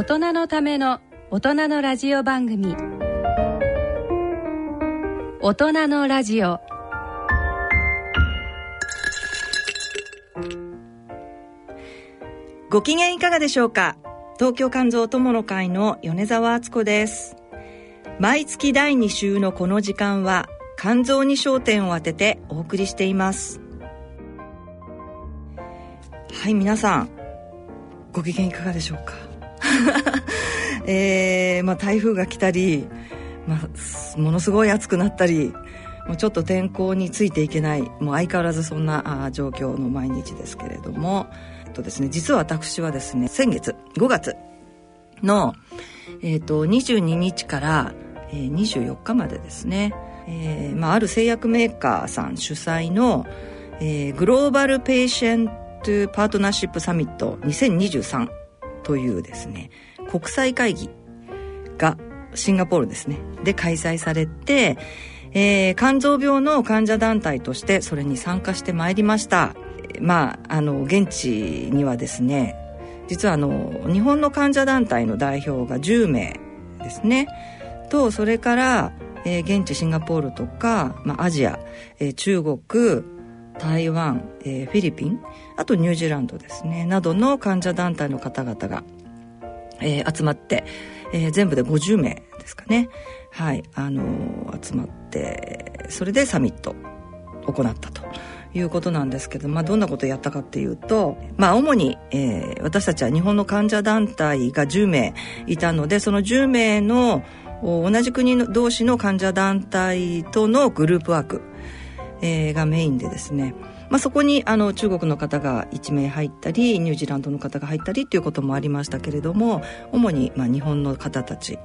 大人のための大人のラジオ番組。大人のラジオ。ご機嫌いかがでしょうか？東京肝臓友の会の米沢敦子です。毎月第2週のこの時間は肝臓に焦点を当ててお送りしています。はい皆さんご機嫌いかがでしょうか？えー、まあ台風が来たり、まあ、ものすごい暑くなったりもうちょっと天候についていけないもう相変わらずそんなあ状況の毎日ですけれども。えっとですね実は私はですね先月5月の、えーと、22日から、えー、24日までですね、えーまあ、ある製薬メーカーさん主催の、えー、グローバルペーシェントパートナーシップサミット2023というですね国際会議がシンガポールですねで開催されて、えー、肝臓病の患者団体としてそれに参加してまいりました。まああの現地にはですね実はあの日本の患者団体の代表が10名ですね。とそれから、えー、現地シンガポールとか、まあ、アジア、えー、中国台湾、えー、フィリピンあとニュージーランドですねなどの患者団体の方々が、えー、集まって、えー、全部で50名ですかねはいあのー、集まってそれでサミット行ったと。いうことなんですけど、まあ、どんなことをやったかっていうと、まあ、主に、えー、私たちは日本の患者団体が10名いたのでその10名の同じ国の同士の患者団体とのグループワークえー、がメインでですね、まあ、そこにあの中国の方が1名入ったりニュージーランドの方が入ったりということもありましたけれども主にまあ日本の方たち、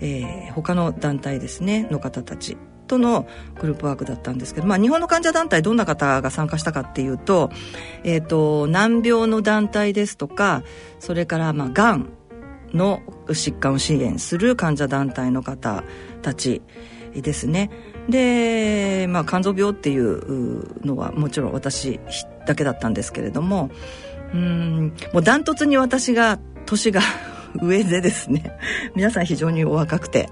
えー、他の団体ですねの方たちとのグループワークだったんですけど、まあ、日本の患者団体どんな方が参加したかっていうと,、えーと、難病の団体ですとかそれからまあがんの疾患を支援する患者団体の方たちですね。で、まあ、肝臓病っていうのはもちろん私だけだったんですけれどもうんもうダントツに私が年が 上でですね皆さん非常にお若くて、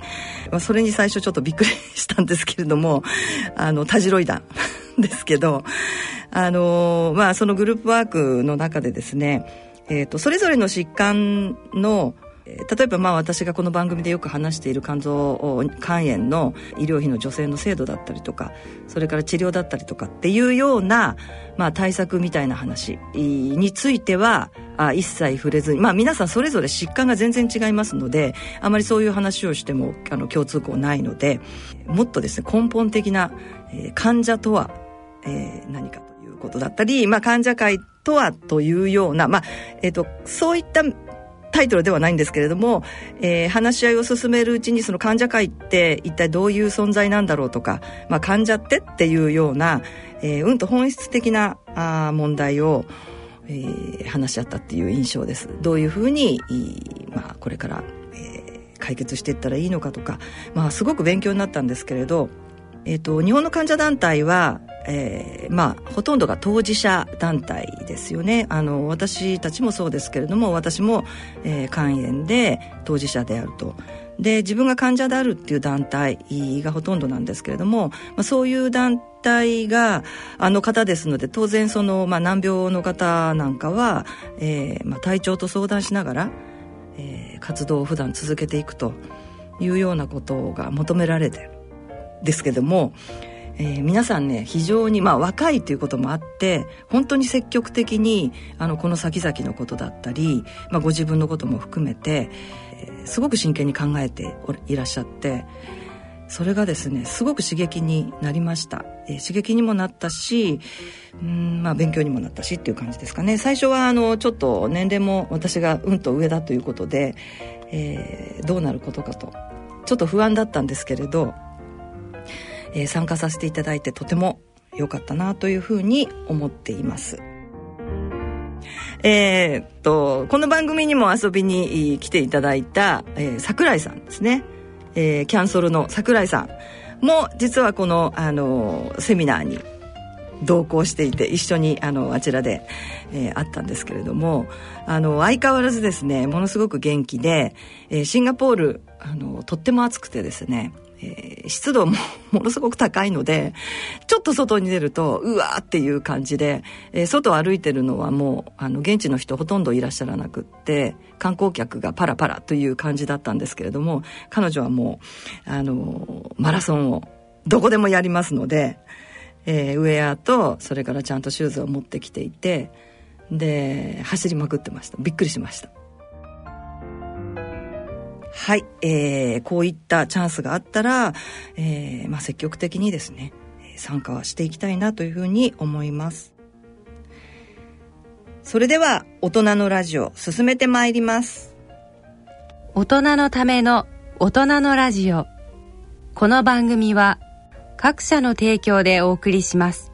まあ、それに最初ちょっとびっくりしたんですけれどもあのたじろいだんですけどあのまあそのグループワークの中でですねえーとそれぞれの疾患の例えばまあ私がこの番組でよく話している肝臓肝炎の医療費の助成の制度だったりとかそれから治療だったりとかっていうような、まあ、対策みたいな話についてはあ一切触れずに、まあ、皆さんそれぞれ疾患が全然違いますのであまりそういう話をしてもあの共通項ないのでもっとですね根本的な、えー、患者とは、えー、何かということだったり、まあ、患者会とはというような、まあえーとそういったタイトルではないんですけれども、えー、話し合いを進めるうちにその患者会って一体どういう存在なんだろうとか、まあ、患者ってっていうような、えー、うんと本質的なあ問題を、えー、話し合ったっていう印象です。どういうふうに、まあ、これから、えー、解決していったらいいのかとか、まあ、すごく勉強になったんですけれど、えーと日本の患者団体はえー、まあほとんどが当事者団体ですよね。あの私たちもそうですけれども私も、えー、肝炎で当事者であると。で自分が患者であるっていう団体がほとんどなんですけれども、まあ、そういう団体があの方ですので当然その、まあ、難病の方なんかは、えーまあ、体調と相談しながら、えー、活動を普段続けていくというようなことが求められてですけどもえー、皆さんね非常にまあ若いということもあって本当に積極的にあのこの先々のことだったり、まあ、ご自分のことも含めて、えー、すごく真剣に考えていらっしゃってそれがですねすごく刺激になりました、えー、刺激にもなったしうんまあ勉強にもなったしっていう感じですかね。最初はあのちょっと年齢も私がうんと上だということで、えー、どうなることかとちょっと不安だったんですけれどえー、参加させていただいてとても良かったなというふうに思っています。えー、っと、この番組にも遊びに来ていただいた、えー、桜井さんですね。えー、キャンソルの桜井さんも実はこの、あのセミナーに同行していて一緒にあのあちらで、えー、会ったんですけれどもあの相変わらずですねものすごく元気で、えー、シンガポールあのとっても暑くてですねえー、湿度もものすごく高いのでちょっと外に出るとうわーっていう感じで、えー、外を歩いてるのはもうあの現地の人ほとんどいらっしゃらなくって観光客がパラパラという感じだったんですけれども彼女はもうあのマラソンをどこでもやりますのでえー、ウェアとそれからちゃんとシューズを持ってきていてで走りまくってました。びっくりしました。はい、えー、こういったチャンスがあったら、えーまあ、積極的にですね参加はしていきたいなというふうに思います。それでは大人のラジオ進めてまいります。大人のための大人のラジオ。この番組は各社の提供でお送りします。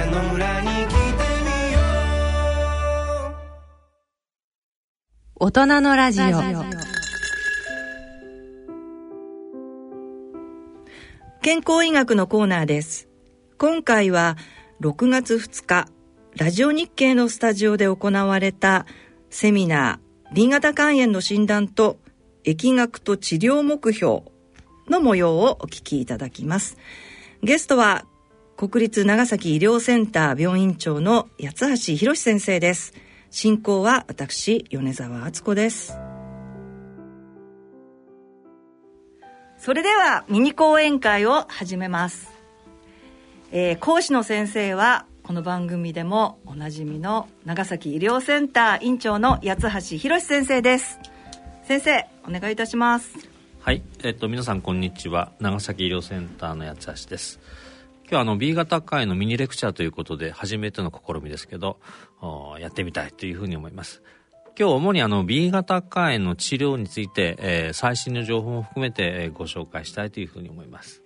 大人のラジオ健康医学のコーナーです今回は6月2日ラジオ日経のスタジオで行われたセミナー B 型肝炎の診断と疫学と治療目標の模様をお聞きいただきます。ゲストは国立長崎医療センター病院長の八橋博先生です。進行は私、米沢敦子です。それではミニ講演会を始めます。えー、講師の先生はこの番組でもおなじみの長崎医療センター院長の八橋博先生です。先生お願いいたします。はい。えっと皆さんこんにちは。長崎医療センターの八橋です。今日はあの B 型肝炎のミニレクチャーということで初めての試みですけどやってみたいというふうに思います。今日主にあの B 型肝炎の治療について、えー、最新の情報も含めてご紹介したいというふうに思います。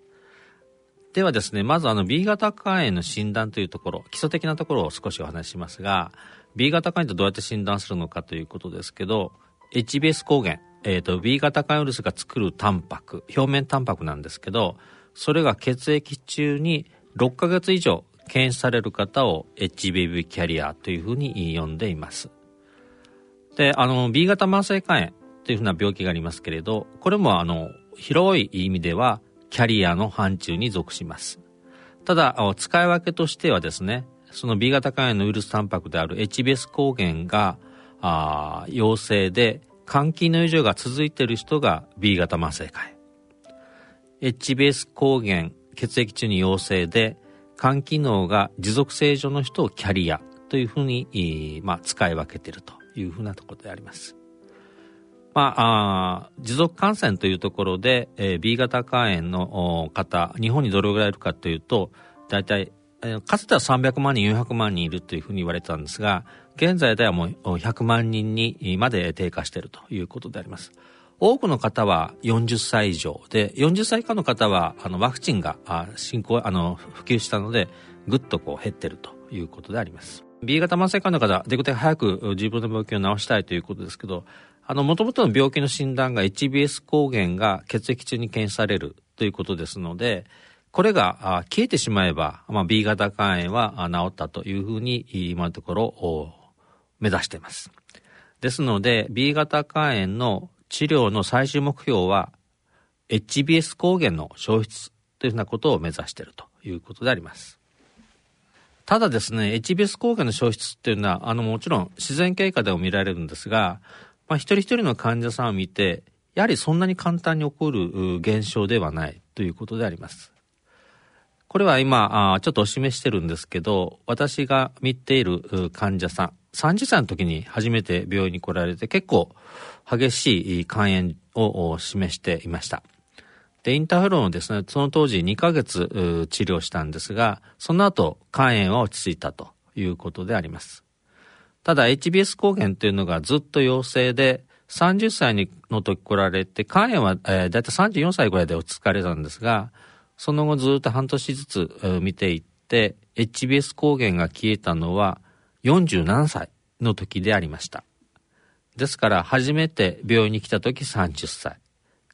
ではですね、まずあの B 型肝炎の診断というところ、基礎的なところを少しお話ししますが、B 型肝炎とどうやって診断するのかということですけど、HBS 抗原、えっ、ー、と、B 型肝炎ウイルスが作るタンパク、表面タンパクなんですけど、それが血液中に6ヶ月以上検出される方を HBV キャリアというふうに呼んでいます。で、あの、B 型慢性肝炎というふうな病気がありますけれど、これもあの、広い意味ではキャリアの範疇に属します。ただ、使い分けとしてはですね、その B 型肝炎のウイルスタンパクである HBS 抗原があ陽性で肝機能異常が続いている人が B 型慢性肝炎。HBS 抗原血液中に陽性で肝機能が持続正常の人をキャリアというふうに、まあ、使い分けているというふうなところであります。まあ、あ持続感染というところで、えー、B 型肝炎の方、日本にどれぐらいいるかというと、大体、えー、かつては300万人、400万人いるというふうに言われてたんですが、現在ではもう100万人にまで低下しているということであります。多くの方は40歳以上で、40歳以下の方はあのワクチンが進行、あの普及したので、ぐっとこう減ってるということであります。B 型慢性肝の方、できるだけ早く自分の病気を治したいということですけど、あの、もともとの病気の診断が HBS 抗原が血液中に検出されるということですので、これが消えてしまえば、まあ、B 型肝炎は治ったというふうに今のところ目指しています。ですので、B 型肝炎の治療の最終目標は HBS 抗原の消失というふうなことを目指しているということであります。ただですね、HBS 抗原の消失っていうのは、あの、もちろん自然経過でも見られるんですが、まあ、一人一人の患者さんを見て、やはりそんなに簡単に起こる現象ではないということであります。これは今、ちょっとお示してるんですけど、私が見ている患者さん、30歳の時に初めて病院に来られて結構激しい肝炎を示していました。で、インターフェロンをですね、その当時2ヶ月治療したんですが、その後肝炎は落ち着いたということであります。ただ HBS 抗原というのがずっと陽性で、30歳の時来られて、肝炎は、えー、だいたい34歳ぐらいで落ち着かれたんですが、その後ずっと半年ずつ、見ていって、HBS 抗原が消えたのは47歳の時でありました。ですから初めて病院に来た時30歳。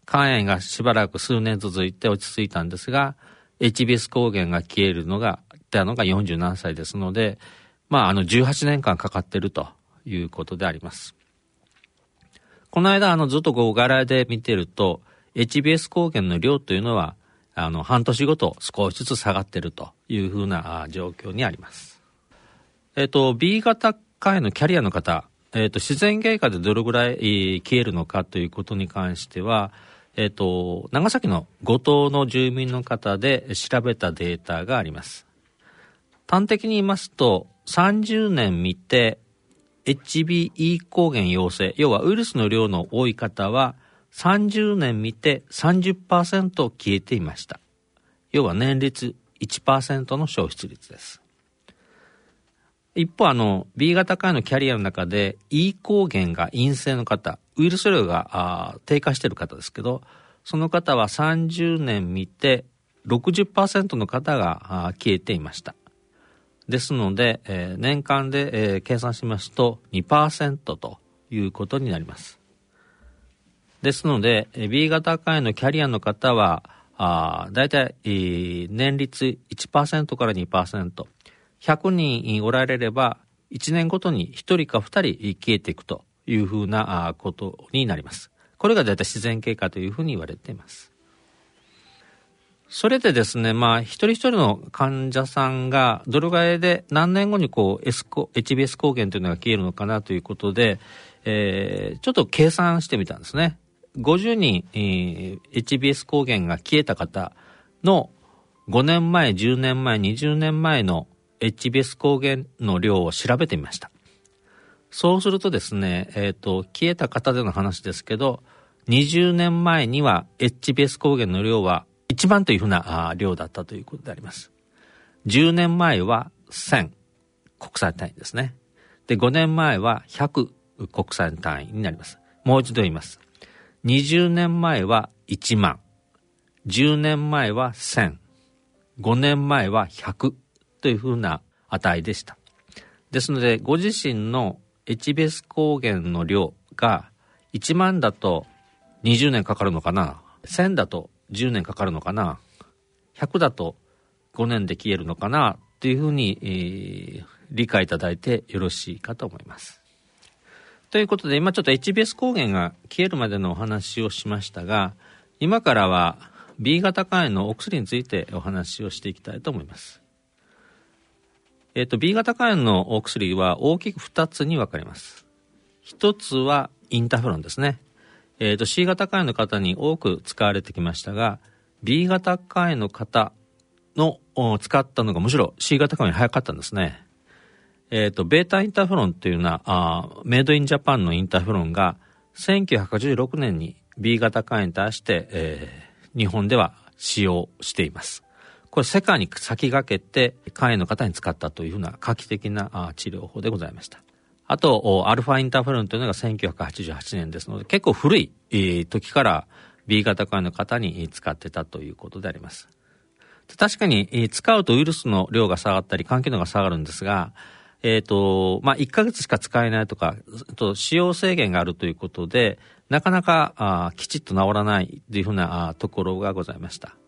肝炎がしばらく数年続いて落ち着いたんですが、HBS 抗原が消えるのが、たのが47歳ですので、まあ、あの、18年間かかっているということであります。この間、あの、ずっとこう、柄で見てると、HBS 抗原の量というのは、あの、半年ごと少しずつ下がっているというふうな状況にあります。えっ、と、B 型肝炎のキャリアの方、えっ、と、自然経過でどれぐらい消えるのかということに関しては、えっ、と、長崎の五島の住民の方で調べたデータがあります。端的に言いますと、30年見て HBE 抗原陽性、要はウイルスの量の多い方は30年見て30%消えていました。要は年率1%の消失率です。一方、あの、B 型肝炎のキャリアの中で E 抗原が陰性の方、ウイルス量が低下している方ですけど、その方は30年見て60%の方が消えていました。ですので、えー、年間で、えー、計算しますと2%ということになります。ですので、B 型肝炎のキャリアの方は、あ大体、えー、年率1%から2%、100人おられれば、1年ごとに1人か2人消えていくというふうなことになります。これが大体自然経過というふうに言われています。それでですね、まあ、一人一人の患者さんが、どれぐらいで何年後にこう、S、HBS 抗原というのが消えるのかなということで、えー、ちょっと計算してみたんですね。50人、えー、HBS 抗原が消えた方の5年前、10年前、20年前の HBS 抗原の量を調べてみました。そうするとですね、えっ、ー、と、消えた方での話ですけど、20年前には HBS 抗原の量は1万というふうな量だったということであります。10年前は1000国際単位ですね。で、5年前は100国際単位になります。もう一度言います。20年前は1万。10年前は1000。5年前は100というふうな値でした。ですので、ご自身の HBS 抗原の量が1万だと20年かかるのかな ?1000 だと10年かかるのかな？100だと5年で消えるのかな？っていうふうに、えー、理解いただいてよろしいかと思います。ということで今ちょっと HBS 抗原が消えるまでのお話をしましたが今からは B 型肝炎のお薬についてお話をしていきたいと思います。えっ、と B 型肝炎のお薬は大きく2つに分かれます。1つはインターフロンですね。えっ、と C 型肝炎の方に多く使われてきましたが B 型肝炎の方の使ったのがむしろ C 型肝炎早かったんですね。えっ、ー、と、ベータインターフロンというような、あメイドインジャパンのインターフロンが1986年に B 型肝炎に対して、えー、日本では使用しています。これ世界に先駆けて肝炎の方に使ったというふうな画期的な治療法でございました。あと、アルファインターフェロンというのが1988年ですので、結構古い、時から B 型肝炎の方に使ってたということであります。確かに、使うとウイルスの量が下がったり、肝機能が下がるんですが、えっ、ー、と、まあ、1ヶ月しか使えないとか、と使用制限があるということで、なかなかあきちっと治らないというふうなところがございました。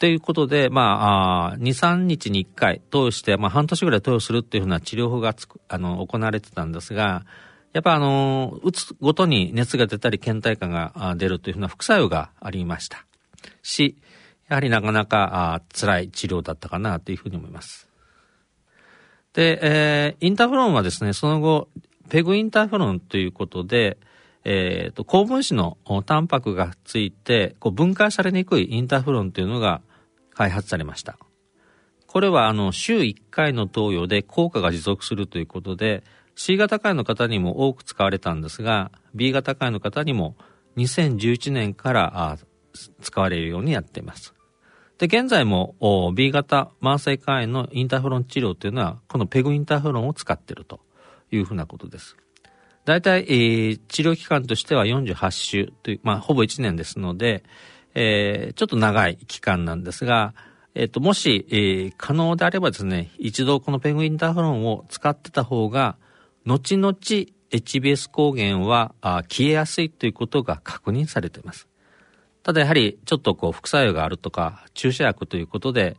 ということで、まあ、あ2、3日に1回投与して、まあ、半年ぐらい投与するっていうふうな治療法がつくあの、行われてたんですが、やっぱあの、打つごとに熱が出たり倦怠感が出るというふうな副作用がありました。し、やはりなかなかあ辛い治療だったかなというふうに思います。で、えー、インターフロンはですね、その後、ペグインターフロンということで、えっ、ー、と、高分子のタンパクがついて、こう分解されにくいインターフロンというのが開発されました。これは、あの、週1回の投与で効果が持続するということで、C 型肝炎の方にも多く使われたんですが、B 型肝炎の方にも2011年から使われるようになっています。で、現在も B 型慢性肝炎のインターフロン治療というのは、このペグインターフロンを使っているというふうなことです。大体、えー、治療期間としては48週という、まあ、ほぼ1年ですので、えー、ちょっと長い期間なんですが、えっ、と、もし、えー、可能であればですね、一度このペグインターフロンを使ってた方が、後々 HBS 抗原はあ消えやすいということが確認されています。ただやはりちょっとこう副作用があるとか注射薬ということで、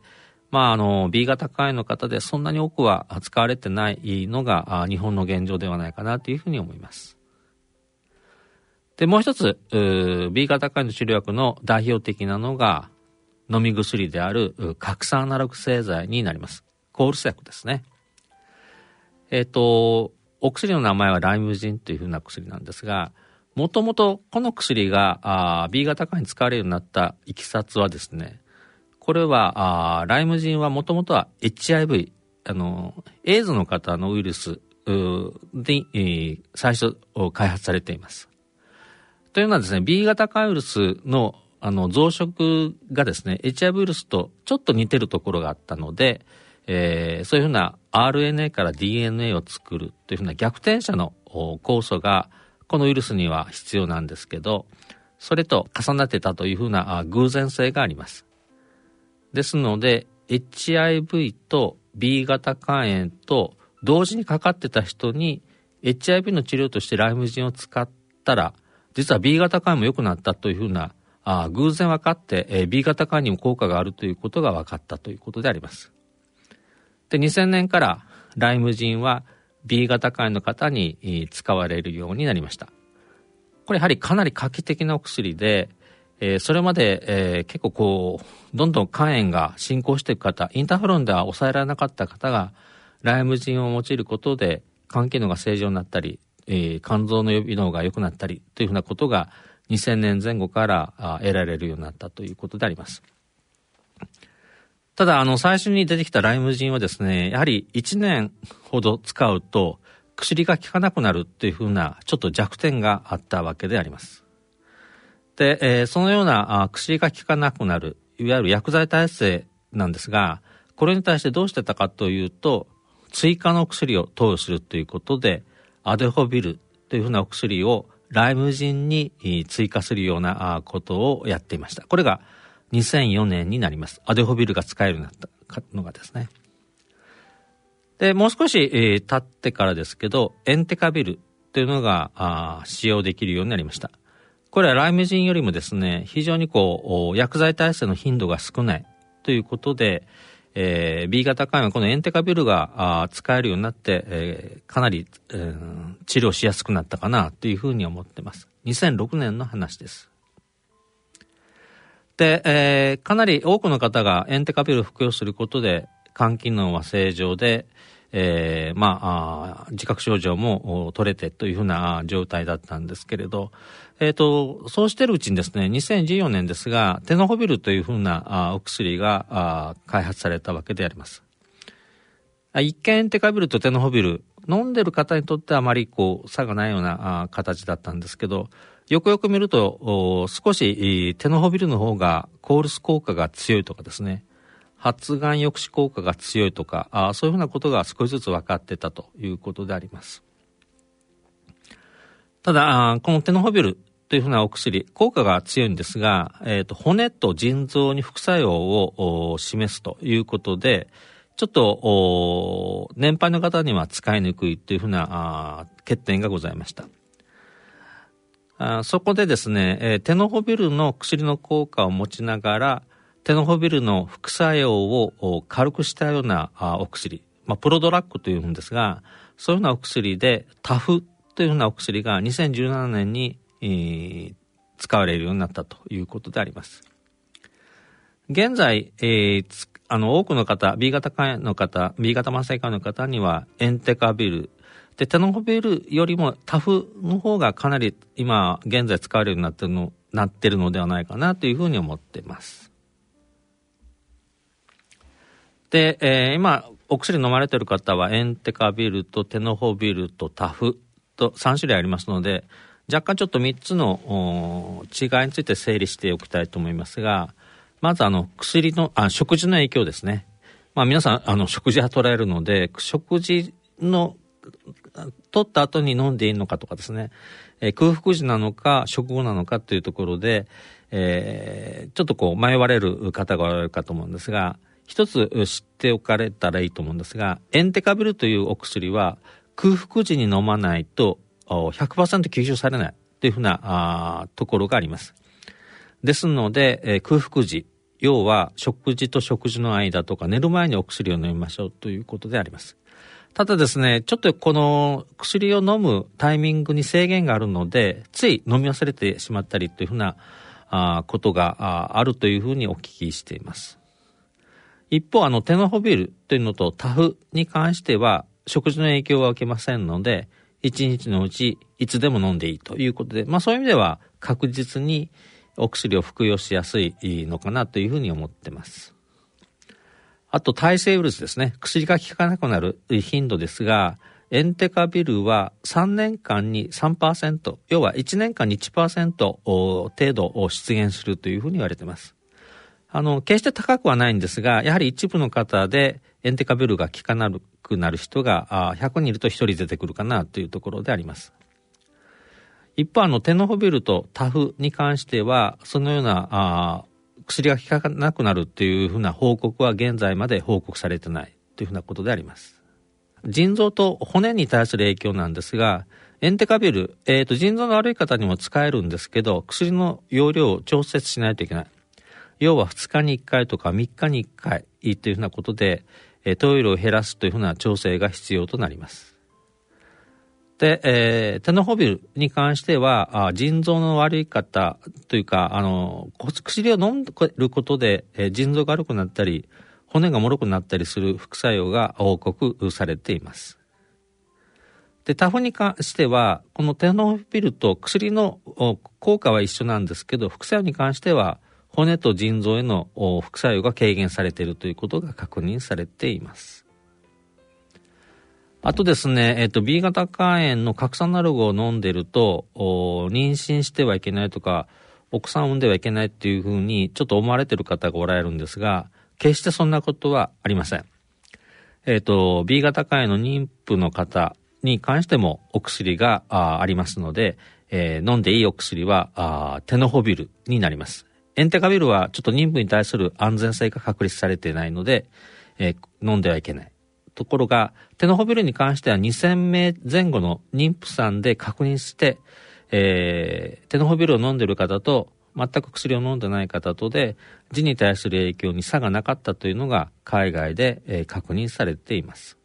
まああの B 型肝炎の方でそんなに多くは使われてないのが日本の現状ではないかなというふうに思います。で、もう一つ、B 型肝炎の治療薬の代表的なのが飲み薬である核酸アナログ製剤になります。コールス薬ですね。えっ、ー、と、お薬の名前はライムジンというふうな薬なんですが、もともとこの薬があ B 型化に使われるようになったいきさつはですね、これはあライムジンはもともとは HIV、あの、エイズの方のウイルスで、えー、最初開発されています。というのはですね、B 型化ウイルスのあの増殖がですね、HIV ウイルスとちょっと似てるところがあったので、えー、そういうふうな RNA から DNA を作るというふうな逆転者の酵素がこのウイルスには必要なんですけど、それと重なってたというふうな偶然性があります。ですので、HIV と B 型肝炎と同時にかかってた人に HIV の治療としてライムジンを使ったら、実は B 型肝炎も良くなったというふうなあ偶然分かって、えー、B 型肝炎にも効果があるということが分かったということであります。で、2000年からライムジンは B 型肝炎の方に使われるようになりました。これやはりかなり画期的なお薬で、えー、それまで、えー、結構こう、どんどん肝炎が進行していく方、インターフロンでは抑えられなかった方が、ライムジンを用いることで、肝機能が正常になったり、えー、肝臓の予備能が良くなったりというふうなことが2000年前後から得られるようになったということであります。ただ、あの、最初に出てきたライムジンはですね、やはり1年ほど使うと薬が効かなくなるっていうふうなちょっと弱点があったわけであります。で、えー、そのようなあ薬が効かなくなる、いわゆる薬剤耐性なんですが、これに対してどうしてたかというと、追加の薬を投与するということで、アデホビルというふうなお薬をライムジンに追加するようなことをやっていました。これが2004年になります。アデホビルが使えるようになったのがですね。で、もう少し、えー、経ってからですけど、エンテカビルというのが使用できるようになりました。これはライムジンよりもですね、非常にこう、薬剤耐性の頻度が少ないということで、えー、B 型肝炎はこのエンテカビルがあ使えるようになって、えー、かなり、えー、治療しやすくなったかなというふうに思ってます。2006年の話です。で、えー、かなり多くの方がエンテカビルを服用することで、肝機能は正常で、えー、まあ自覚症状も取れてというふうな状態だったんですけれど、えっ、ー、と、そうしてるうちにですね、2014年ですが、テノホビルというふうなお薬が開発されたわけであります。一見テカビルとテノホビル、飲んでる方にとってはあまりこう差がないような形だったんですけど、よくよく見ると、少しテノホビルの方がコールス効果が強いとかですね、発がん抑止効果が強いとかあ、そういうふうなことが少しずつ分かってたということであります。ただ、このテノホビルというふうなお薬、効果が強いんですが、えっ、ー、と、骨と腎臓に副作用を示すということで、ちょっと、年配の方には使いにくいというふうな欠点がございました。あそこでですね、えー、テノホビルの薬の効果を持ちながら、テノホビルの副作用を軽くしたようなお薬、まあ、プロドラッグというんですが、そういうようなお薬で、タフというようなお薬が2017年に、えー、使われるようになったということであります。現在、えー、あの、多くの方、B 型肝炎の方、B 型慢性肝炎の方には、エンテカビル、で、テノホビルよりもタフの方がかなり今、現在使われるようになってるの、なってるのではないかなというふうに思っています。で、えー、今、お薬飲まれてる方は、エンテカビルとテノホビルとタフと3種類ありますので、若干ちょっと3つの違いについて整理しておきたいと思いますが、まずあの、薬の、あ、食事の影響ですね。まあ皆さん、あの、食事は捉えるので、食事の、取った後に飲んでいいのかとかですね、えー、空腹時なのか、食後なのかというところで、えー、ちょっとこう迷われる方がおられるかと思うんですが、一つ知っておかれたらいいと思うんですが、エンテカビルというお薬は空腹時に飲まないと100%吸収されないというふうなあところがあります。ですので、えー、空腹時、要は食事と食事の間とか寝る前にお薬を飲みましょうということであります。ただですね、ちょっとこの薬を飲むタイミングに制限があるので、つい飲み忘れてしまったりというふうなあことがあるというふうにお聞きしています。一方、あの、テノホビルというのとタフに関しては、食事の影響は受けませんので、一日のうちいつでも飲んでいいということで、まあそういう意味では確実にお薬を服用しやすいのかなというふうに思ってます。あと耐性ウイルスですね。薬が効かなくなる頻度ですが、エンテカビルは3年間に3%、要は1年間に1%程度を出現するというふうに言われています。あの、決して高くはないんですが、やはり一部の方でエンテカビルが効かなくなる人があ100人いると1人出てくるかなというところであります。一方、あの、テノホビルとタフに関しては、そのような、あ薬が効かなくなるっていうふうな報告は現在まで報告されてないというふうなことであります。腎臓と骨に対する影響なんですが、エンテカビル、えっ、ー、と、腎臓の悪い方にも使えるんですけど、薬の容量を調節しないといけない。要は2日に1回とか3日に1回というふうなことで、えトイレを減らすというふうな調整が必要となります。で、えー、テノホビルに関しては、あ腎臓の悪い方というか、あの、薬を飲んでることで、えー、腎臓が悪くなったり、骨が脆くなったりする副作用が報告されています。で、タフに関しては、このテノホビルと薬の効果は一緒なんですけど、副作用に関しては、骨と腎臓への副作用が軽減されているということが確認されています。あとですね、えっ、と、B 型肝炎の核酸アナルゴを飲んでると、妊娠してはいけないとか、奥さんを産んではいけないっていうふうに、ちょっと思われてる方がおられるんですが、決してそんなことはありません。えっ、と、B 型肝炎の妊婦の方に関してもお薬がありますので、えー、飲んでいいお薬はあテノホビルになります。エンテカビルはちょっと妊婦に対する安全性が確立されていないので、えー、飲んではいけない。ところが、テノホビルに関しては2000名前後の妊婦さんで確認して、えー、テノホビルを飲んでいる方と、全く薬を飲んでない方とで、痔に対する影響に差がなかったというのが海外で、えー、確認されています。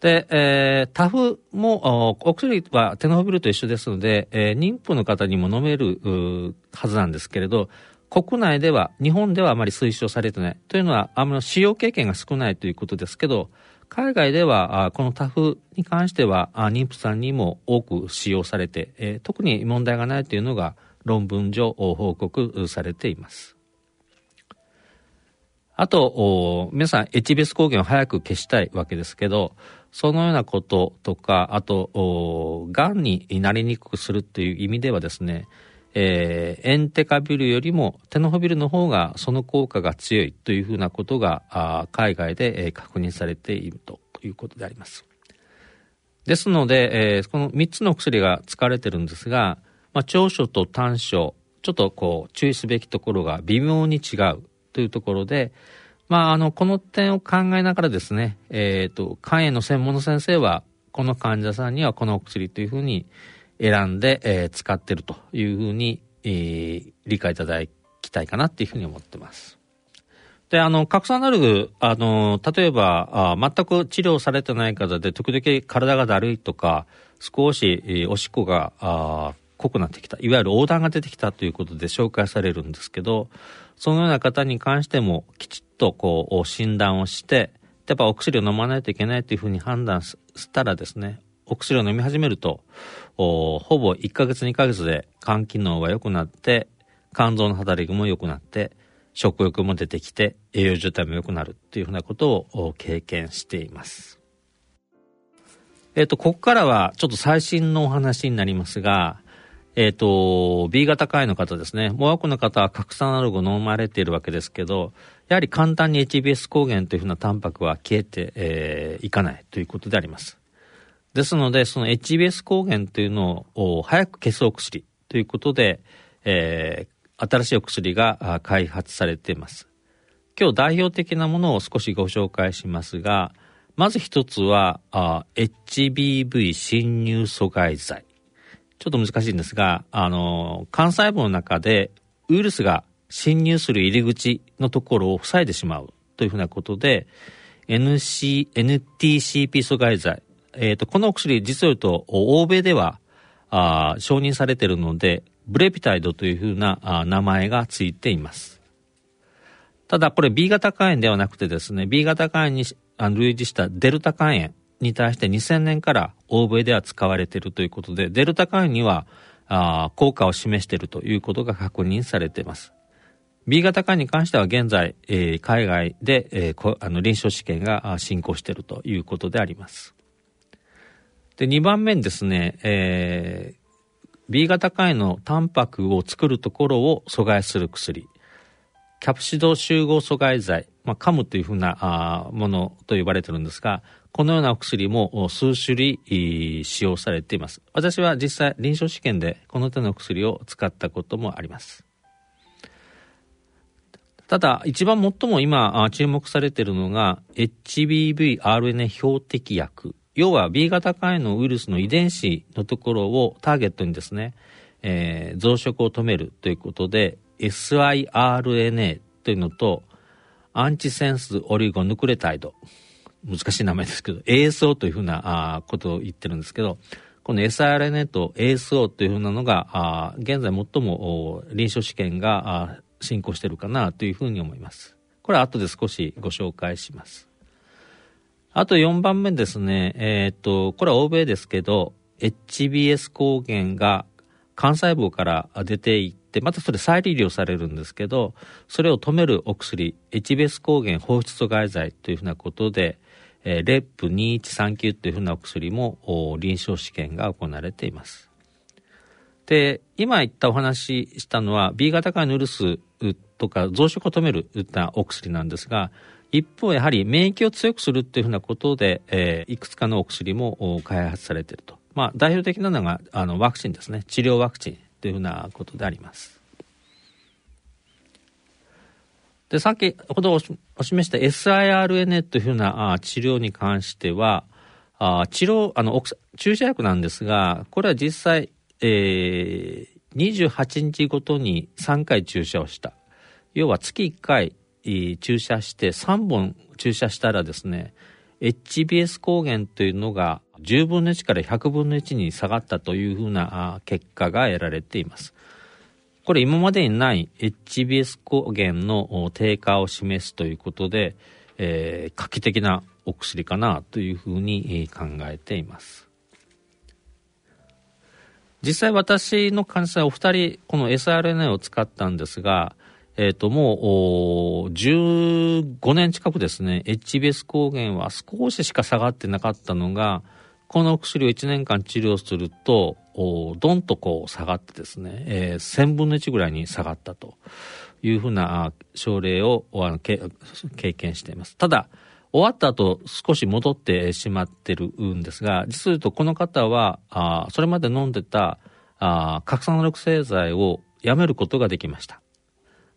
で、えー、タフも、お薬はテノホビルと一緒ですので、えー、妊婦の方にも飲めるはずなんですけれど、国内では、日本ではあまり推奨されてない。というのは、あの、使用経験が少ないということですけど、海外では、このタフに関しては、妊婦さんにも多く使用されて、えー、特に問題がないというのが論文上報告されています。あと、皆さん、HBS 抗原を早く消したいわけですけど、そのようなこととか、あと、癌になりにくくするっていう意味ではですね、えー、エンテカビルよりもテノホビルの方がその効果が強いというふうなことが海外で、えー、確認されているということであります。ですので、えー、この3つの薬が使われてるんですが、まあ、長所と短所、ちょっとこう注意すべきところが微妙に違うというところで、まあ、あの、この点を考えながらですね、えっ、ー、と、肝炎の専門の先生は、この患者さんにはこのお薬というふうに、選んで、えー、使ってるというふうに、えー、理解いただきたいかなっていうふうに思ってます。で、あの、核酸ナルグ、あの、例えば、あ全く治療されてない方で、時々体がだるいとか、少し、えー、おしっこが、あ濃くなってきた、いわゆる横断が出てきたということで紹介されるんですけど、そのような方に関してもきちっとこう診断をして、やっぱお薬を飲まないといけないというふうに判断したらですね、お薬を飲み始めると、ほぼ1ヶ月2ヶ月で肝機能が良くなって、肝臓の働きも良くなって、食欲も出てきて、栄養状態も良くなるっていうふうなことを経験しています。えっ、と、ここからはちょっと最新のお話になりますが、えっ、ー、と、B 型肝炎の方ですね。もう多くの方は核酸アルゴ飲まれているわけですけど、やはり簡単に HBS 抗原というふうなタンパクは消えて、えー、いかないということであります。ですので、その HBS 抗原というのを早く消すお薬ということで、えー、新しいお薬が開発されています。今日代表的なものを少しご紹介しますが、まず一つは、HBV 侵入阻害剤。ちょっと難しいんですが、あの、幹細胞の中でウイルスが侵入する入り口のところを塞いでしまうというふうなことで、NC、NTCP 阻害剤えっ、ー、と、このお薬、実を言うと、欧米では、あ承認されているので、ブレピタイドというふうなあ名前がついています。ただ、これ B 型肝炎ではなくてですね、B 型肝炎にあ類似したデルタ肝炎に対して2000年から欧米では使われているということで、デルタ肝にはあ効果を示しているということが確認されています。B 型肝に関しては現在、えー、海外で、えー、あの臨床試験が進行しているということであります。で、2番目にですね、えー、B 型肝炎のタンパクを作るところを阻害する薬。キャプシド集合阻害剤、まあ、カムというふうなあものと呼ばれてるんですが、このようなお薬も数種類使用されています。私は実際臨床試験でこの手の薬を使ったこともあります。ただ、一番最も今注目されているのが HBV-RNA 標的薬要は B 型肝炎のウイルスの遺伝子のところをターゲットにですね、えー、増殖を止めるということで siRNA というのとアンチセンスオリゴヌクレタイド難しい名前ですけど ASO というふうなことを言ってるんですけどこの SRNA と ASO というふうなのが現在最も臨床試験が進行してるかなというふうに思います。これは後で少しご紹介します。あと4番目ですね、えっ、と、これは欧米ですけど、HBS 抗原が幹細胞から出てい、またそれ再利用されるんですけど、それを止めるお薬、HBS 抗原放出阻害剤というふうなことで、えー、レップ2139というふうなお薬もお臨床試験が行われています。で、今言ったお話ししたのは B 型肝のウイルスとか増殖を止めるいったお薬なんですが、一方、やはり免疫を強くするっていうふうなことで、えー、いくつかのお薬も開発されていると。まあ、代表的なのが、あの、ワクチンですね。治療ワクチンというふうなことであります。で、さっきほどお示した siRNA というふうな治療に関しては、あ治療、あの、注射薬なんですが、これは実際、えー、28日ごとに3回注射をした。要は月1回、注射して3本注射したらですね HBS 抗原というのが10分の1から100分の1に下がったというふうな結果が得られています。これ今までにない HBS 抗原の低下を示すということで、えー、画期的なお薬かなというふうに考えています。実際私の患者さんお二人この SRNA を使ったんですが、えっ、ー、と、もう、15年近くですね、HBS 抗原は少ししか下がってなかったのが、この薬を1年間治療すると、どんとこう下がってですね、えー、1000分の1ぐらいに下がったというふうな症例を経験しています。ただ、終わった後少し戻ってしまってるんですが、実を言うとこの方は、あそれまで飲んでたあ核酸毒製剤をやめることができました。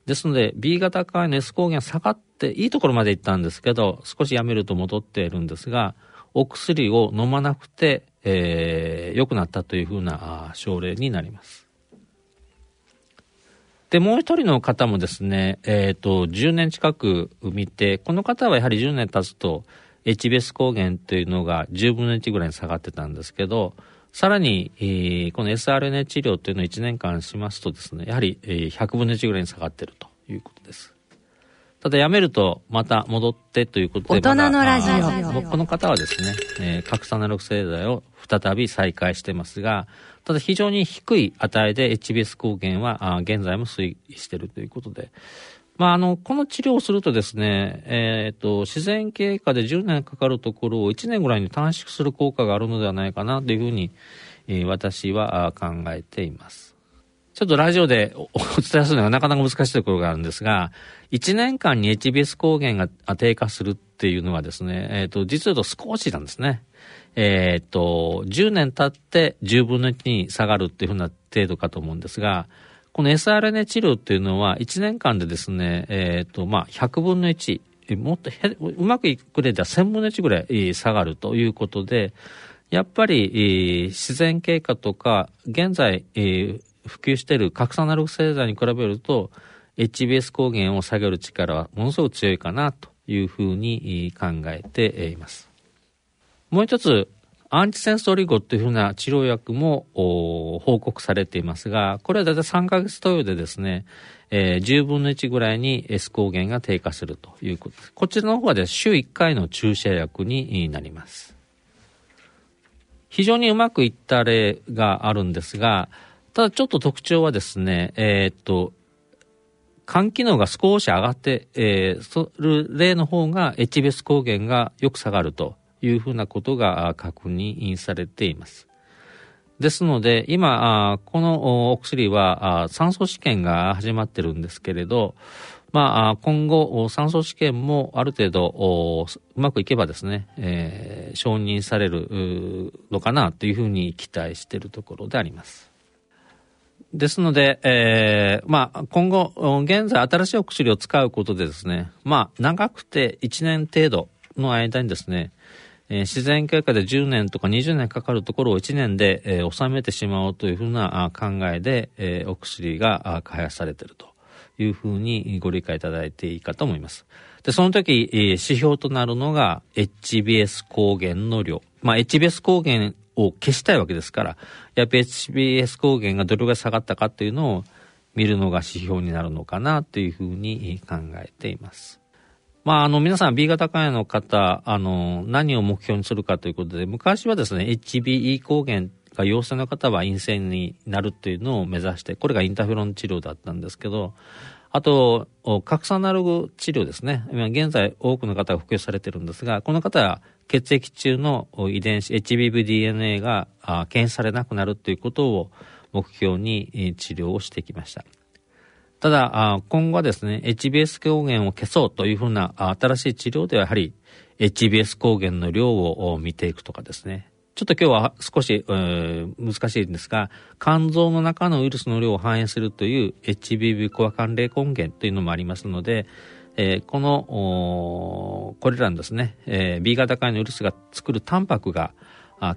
ですので B 型肝炎 S 抗原下がっていいところまで行ったんですけど少しやめると戻っているんですがお薬を飲まなくて、えー、良くなったというふうな症例になります。で、もう一人の方もですね、えっ、ー、と、10年近く見て、この方はやはり10年経つと、HBS 抗原というのが10分の1ぐらいに下がってたんですけど、さらに、えー、この SRNA 治療というのを1年間しますとですね、やはり、えー、100分の1ぐらいに下がってるということただ辞めるとまた戻ってということで大人のラジオこの方はですね、えー、核酸ナロク製剤を再び再開してますがただ非常に低い値で HBS 抗原はあ現在も推移しているということでまあ、あの、この治療をするとですね、えっ、ー、と、自然経過で10年かかるところを1年ぐらいに短縮する効果があるのではないかなというふうに、えー、私は考えています。ちょっとラジオでお伝えするのがなかなか難しいところがあるんですが、1年間に HBS 抗原が低下するっていうのはですね、えっ、ー、と、実は少しなんですね。えっ、ー、と、10年経って10分の1に下がるっていうふうな程度かと思うんですが、この sRNA 治療っていうのは1年間でですね、えっ、ー、と、まあ、100分の1、もっとうまくいくれでは1000分の1ぐらい下がるということで、やっぱり、自然経過とか、現在、普及している核酸アナログ製剤に比べると、HBS 抗原を下げる力はものすごく強いかなというふうに考えています。もう一つ、アンチセンスオリゴというふうな治療薬も報告されていますが、これはだいたい3ヶ月投与でですね、えー、10分の1ぐらいに S 抗原が低下するということです。こちらの方はで週1回の注射薬になります。非常にうまくいった例があるんですが、ただちょっと特徴はですね、えー、っと、肝機能が少し上がって、えー、そる例の方が HBS 抗原がよく下がるというふうなことが確認されています。ですので、今、このお薬は酸素試験が始まってるんですけれど、まあ、今後、酸素試験もある程度、うまくいけばですね、えー、承認されるのかなというふうに期待しているところであります。ですので、えー、まあ、今後、現在新しいお薬を使うことでですね、まあ、長くて1年程度の間にですね、えー、自然経過で10年とか20年かかるところを1年で、えー、収めてしまおうというふうな考えで、えー、お薬が開発されているというふうにご理解いただいていいかと思います。で、その時、えー、指標となるのが HBS 抗原の量。まあ、HBS 抗原を消したいわけですから、やっぱり HBS 抗原がどれぐらい下がったかっていうのを見るのが指標になるのかなというふうに考えています。まあ、あの、皆さん B 型肝炎の方、あの、何を目標にするかということで、昔はですね、HBE 抗原が陽性の方は陰性になるっていうのを目指して、これがインターフェロン治療だったんですけど、あと、核酸アナログ治療ですね。今現在多くの方が普及されてるんですが、この方は血液中の遺伝子、HBVDNA が検出されなくなるということを目標に治療をしてきました。ただ、今後はですね、HBS 抗原を消そうというふうな新しい治療ではやはり HBS 抗原の量を見ていくとかですね。ちょっと今日は少し、えー、難しいんですが、肝臓の中のウイルスの量を反映するという HBV コア関連根源というのもありますので、えー、この、これらのですね、えー、B 型肝炎のウイルスが作るタンパクが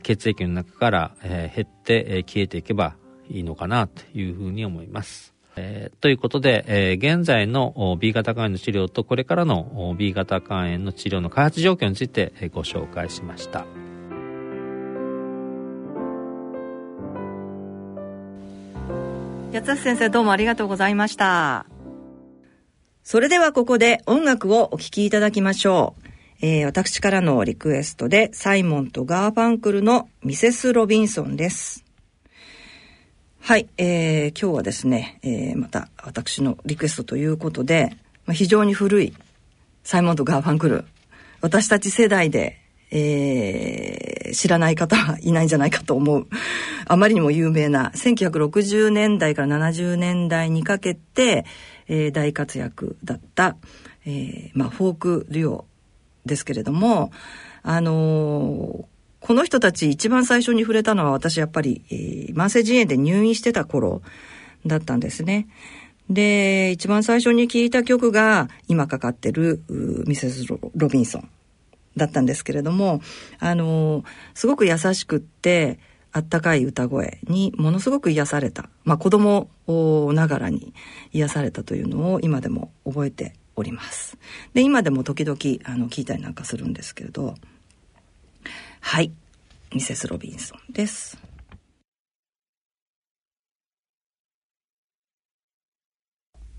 血液の中から、えー、減って、えー、消えていけばいいのかなというふうに思います。えー、ということで、えー、現在の B 型肝炎の治療とこれからの B 型肝炎の治療の開発状況についてご紹介しました。八橋先生どうもありがとうございました。それではここで音楽をお聴きいただきましょう。えー、私からのリクエストでサイモンとガーファンクルのミセス・ロビンソンです。はい、えー、今日はですね、えー、また私のリクエストということで、まあ、非常に古いサイモンとガーファンクル、私たち世代で、えー、知らない方はいないんじゃないかと思う。あまりにも有名な、1960年代から70年代にかけて、えー、大活躍だった、えー、まあ、フォークデュオですけれども、あのこの人たち一番最初に触れたのは私やっぱり、えー、慢性腎炎で入院してた頃だったんですね。で、一番最初に聴いた曲が今かかってるミセス・ロビンソンだったんですけれども、あのすごく優しくって、あったかい歌声にものすごく癒された。まあ子供ながらに癒されたというのを今でも覚えております。で、今でも時々あの聞いたりなんかするんですけれど、はい。ミセス・ロビンソンです。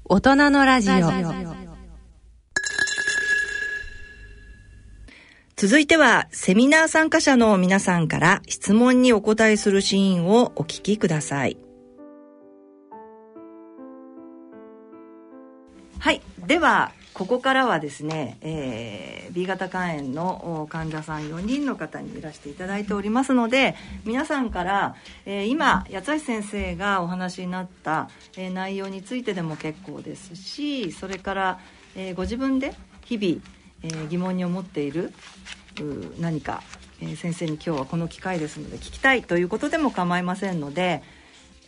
大人のラジオ続いてはセミナー参加者の皆さんから質問にお答えするシーンをお聞きください。はい。ではここからはですね、えー、B 型肝炎の患者さん4人の方にいらしていただいておりますので皆さんから、えー、今八橋先生がお話になった、えー、内容についてでも結構ですしそれから、えー、ご自分で日々、えー、疑問に思っている何か、えー、先生に今日はこの機会ですので聞きたいということでも構いませんので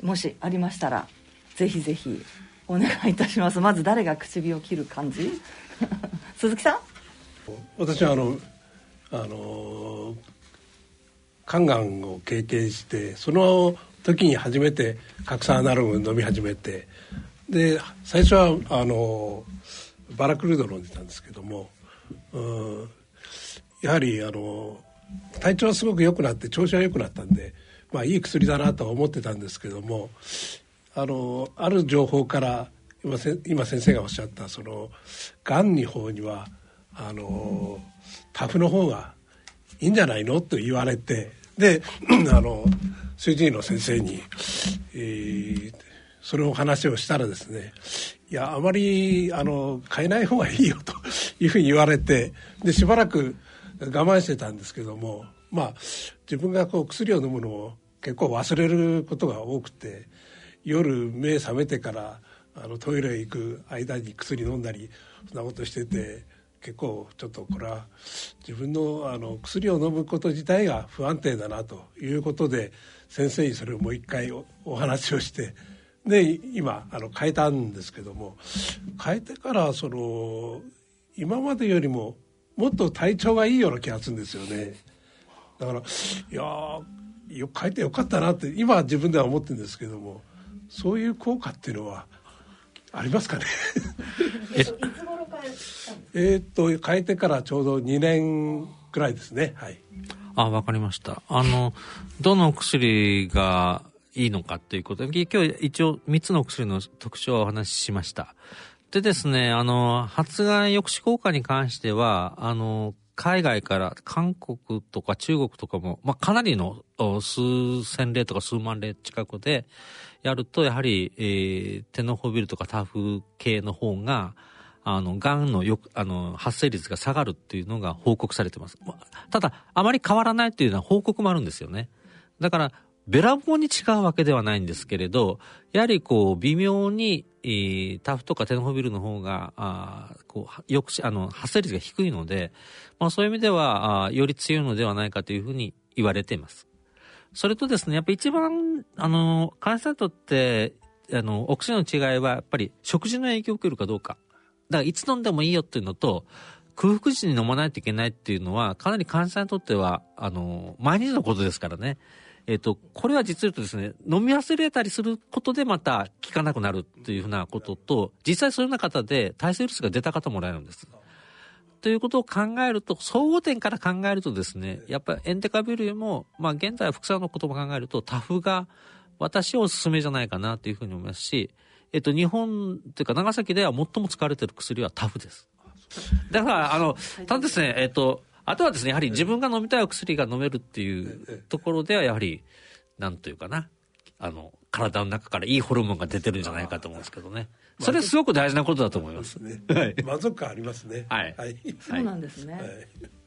もしありましたらぜひぜひお願いいたします。まず誰が唇を切る感じ？鈴木さん？私はあのあの肝がんを経験してその時に初めて核酸アナログ飲み始めてで最初はあのバラクルード飲んでたんですけども、うん、やはりあの体調はすごく良くなって調子は良くなったんで、まあ、いい薬だなとは思ってたんですけどもあのある情報から今今先生がおっしゃったそのがんに方にはあのタフの方がいいんじゃないの？と言われてで あの主治医の先生に、えー、それを話をしたらですねいやあまりあの変えない方がいいよと いうふうに言われてでしばらく我慢してたんですけどもまあ自分がこう薬を飲むのを結構忘れることが多くて夜目覚めてからあのトイレへ行く間に薬飲んだりそんなことしてて結構ちょっとこれは自分のあの薬を飲むこと自体が不安定だなということで先生にそれをもう一回おお話をしてで今あの変えたんですけども変えてからその今までよりももっと体調がいいような気がするんですよね。だからいやよ変えてよかったなって今は自分では思ってるんですけどもそういう効果っていうのはありますかね？えっと変えてからちょうど2年くらいですね。はい。あわかりました。あのどの薬がいいのかということで今日一応3つの薬の特徴をお話ししましたでですねあの発がん抑止効果に関してはあの海外から韓国とか中国とかも、まあ、かなりの数千例とか数万例近くでやると、やはり、えー、テノホビルとかタフ系の方が、あの、癌のよあの、発生率が下がるっていうのが報告されてます。ただ、あまり変わらないっていうのは報告もあるんですよね。だから、べらぼうに違うわけではないんですけれど、やはりこう、微妙に、えー、タフとかテノホビルの方が、あこう、よくあの、発生率が低いので、まあそういう意味では、あより強いのではないかというふうに言われています。それとですね、やっぱ一番、あの、患者さんにとって、あの、お薬の違いは、やっぱり食事の影響を受けるかどうか。だから、いつ飲んでもいいよっていうのと、空腹時に飲まないといけないっていうのは、かなり患者さんにとっては、あの、毎日のことですからね。えっ、ー、と、これは実を言うとですね、飲み忘れたりすることでまた効かなくなるっていうふうなことと、実際そういうような方で耐性ウイルスが出た方もらえるんです。ということを考えると、総合点から考えるとですね、やっぱりエンテカビルよりも、まあ現在は副作用のことも考えると、タフが私はおすすめじゃないかなというふうに思いますし、えっと、日本というか長崎では最も使われている薬はタフです。だから、あの、ただですね、えっと、あとはですね、やはり自分が飲みたいお薬が飲めるっていうところでは、やはり、なんというかな、あの、体の中からいいホルモンが出てるんじゃないかと思うんですけどね。それはすごく大事なことだと思います。ね、はい、満足感ありますね。はい。はい、そうなんですね。はい、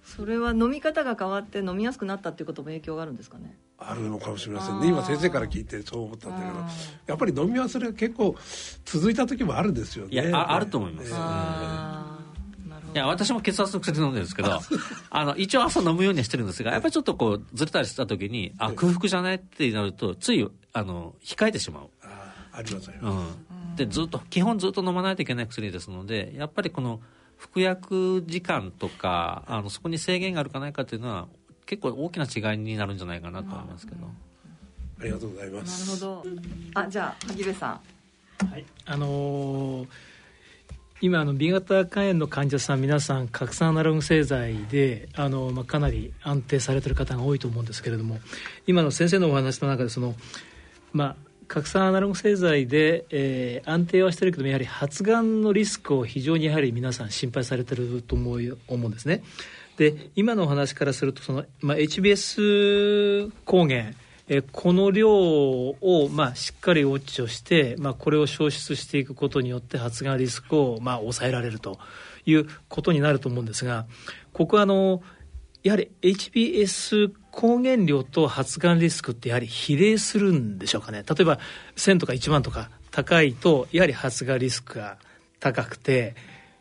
それは飲み方が変わって飲みやすくなったっていうことも影響があるんですかね？あるのかもしれませんね。今先生から聞いてそう思ったんだけど、やっぱり飲み忘れが結構続いた時もあるんですよね。いや、ああると思います。いや、私も血圧の薬飲んでるんですけど、あの、一応朝飲むようにはしてるんですが、やっぱりちょっとこう、ずれたりした時に、あ、空腹じゃないってなると、つい、あの、控えてしまう。あありますよ。うん。でずっと基本ずっと飲まないといけない薬ですのでやっぱりこの服薬時間とかあのそこに制限があるかないかというのは結構大きな違いになるんじゃないかなと思いますけど。ありがとうございます。なるほど。あ、じゃあ萩部さん。はい。あのー、今あの B 型肝炎の患者さん皆さん核酸アナログ製剤であの、まあ、かなり安定されてる方が多いと思うんですけれども今の先生のお話の中でその、まあ、核酸アナログ製剤で、えー、安定はしてるけどもやはり発がんのリスクを非常にやはり皆さん心配されてると思う思うんですね。で今のお話からするとその、まあ、HBS 抗原えこの量を、まあ、しっかりウォッチをして、まあ、これを消失していくことによって発がんリスクを、まあ、抑えられるということになると思うんですがここはあのやはり HBS 抗原量と発がんリスクってやはり比例するんでしょうかね。例えば1000とか1万とか高いとやはり発がんリスクが高くて、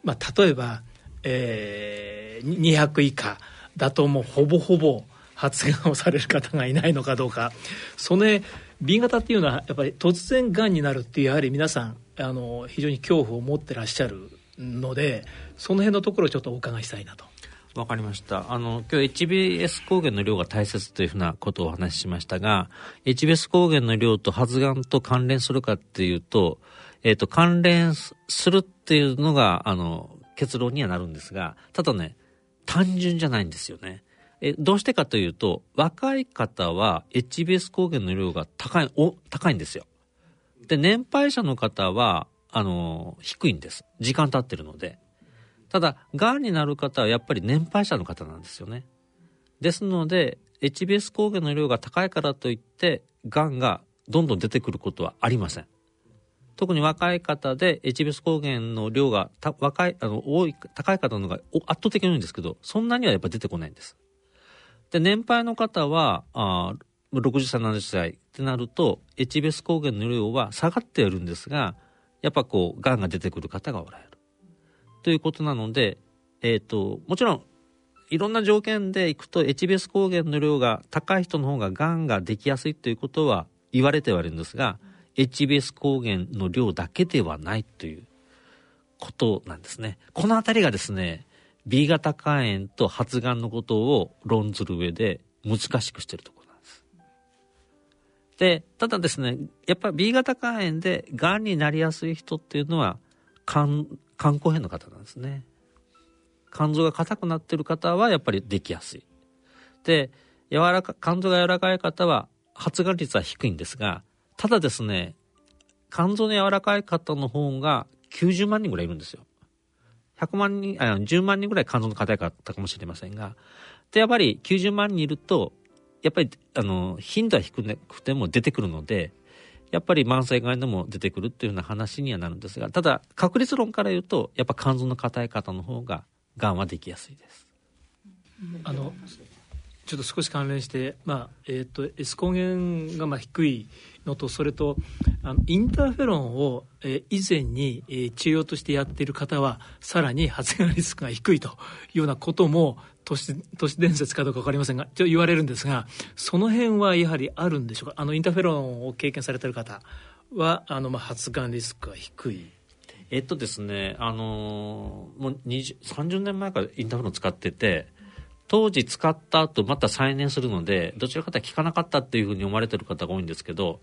まあ、例えば、えー、200以下だともうほぼほぼ発がんをされる方がいないのかどうかその B 型っていうのはやっぱり突然がんになるっていうやはり皆さんあの非常に恐怖を持ってらっしゃるのでその辺のところをちょっとお伺いしたいなと。わかりました。あの、今日 HBS 抗原の量が大切というふうなことをお話ししましたが、HBS 抗原の量と発がんと関連するかっていうと、えっ、ー、と、関連するっていうのが、あの、結論にはなるんですが、ただね、単純じゃないんですよね。え、どうしてかというと、若い方は HBS 抗原の量が高い、お、高いんですよ。で、年配者の方は、あの、低いんです。時間経ってるので。ただ、がんになる方はやっぱり年配者の方なんですよね。ですので、HBS 抗原の量が高いからといって、がんがどんどん出てくることはありません。特に若い方で HBS 抗原の量が若い、あの、多い、高い方のが圧倒的に多いんですけど、そんなにはやっぱ出てこないんです。で、年配の方は、あ60歳、70歳ってなると、HBS 抗原の量は下がっているんですが、やっぱこう、癌が出てくる方がおられる。ということなので、えっ、ー、と、もちろん、いろんな条件でいくと HBS 抗原の量が高い人の方が癌ができやすいということは言われてはいるんですが、HBS 抗原の量だけではないということなんですね。このあたりがですね、B 型肝炎と発がんのことを論ずる上で難しくしてるところなんです。で、ただですね、やっぱり B 型肝炎でがんになりやすい人っていうのは肝、肝硬変の方なんですね。肝臓が硬くなってる方はやっぱりできやすい。で、柔らか、肝臓が柔らかい方は発がん率は低いんですが、ただですね、肝臓の柔らかい方の方が90万人ぐらいいるんですよ。100万人、あ10万人ぐらい肝臓の硬い方かもしれませんが、で、やっぱり90万人いると、やっぱり、あの、頻度は低くても出てくるので、やっぱり慢性癌でも出てくるっていうような話にはなるんですが、ただ、確率論から言うと、やっぱ肝臓の硬い方の方が、癌はできやすいです。あの、ちょっと少し関連して、まあえーと、S 抗原がまあ低いのとそれとあのインターフェロンを、えー、以前に、えー、治療としてやっている方はさらに発がんリスクが低いというようなことも都市都市伝説かどうか分かりませんがちょ言われるんですがその辺はやはりあるんでしょうか？あのインターフェロンを経験されている方はあの、まあ、発がんリスクが低い。えっとですね、あのー、もう30年前からインターフェロン使ってて、当時使った後また再燃するので、どちらかというと効かなかったっていうふうに思われてる方が多いんですけど、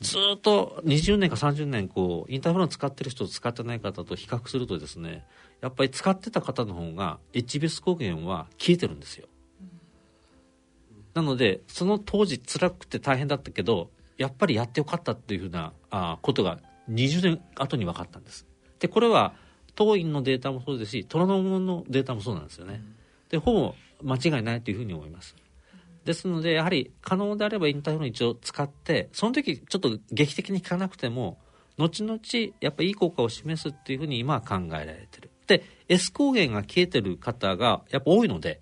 ずっと20年か30年こう、インターフロン使ってる人と使ってない方と比較するとですね、やっぱり使ってた方の方が HBS 抗原は消えてるんですよ。なので、その当時辛くて大変だったけど、やっぱりやってよかったっていうふうなあことが20年後に分かったんです。で、これは当院のデータもそうですし、虎ノ門のデータもそうなんですよね。で、ほぼ間違いないというふうに思います。ですので、やはり可能であればインターフェロン一応使って、その時ちょっと劇的に効かなくても、後々やっぱいい効果を示すっていうふうに今は考えられてる。で、S 抗原が消えてる方がやっぱ多いので、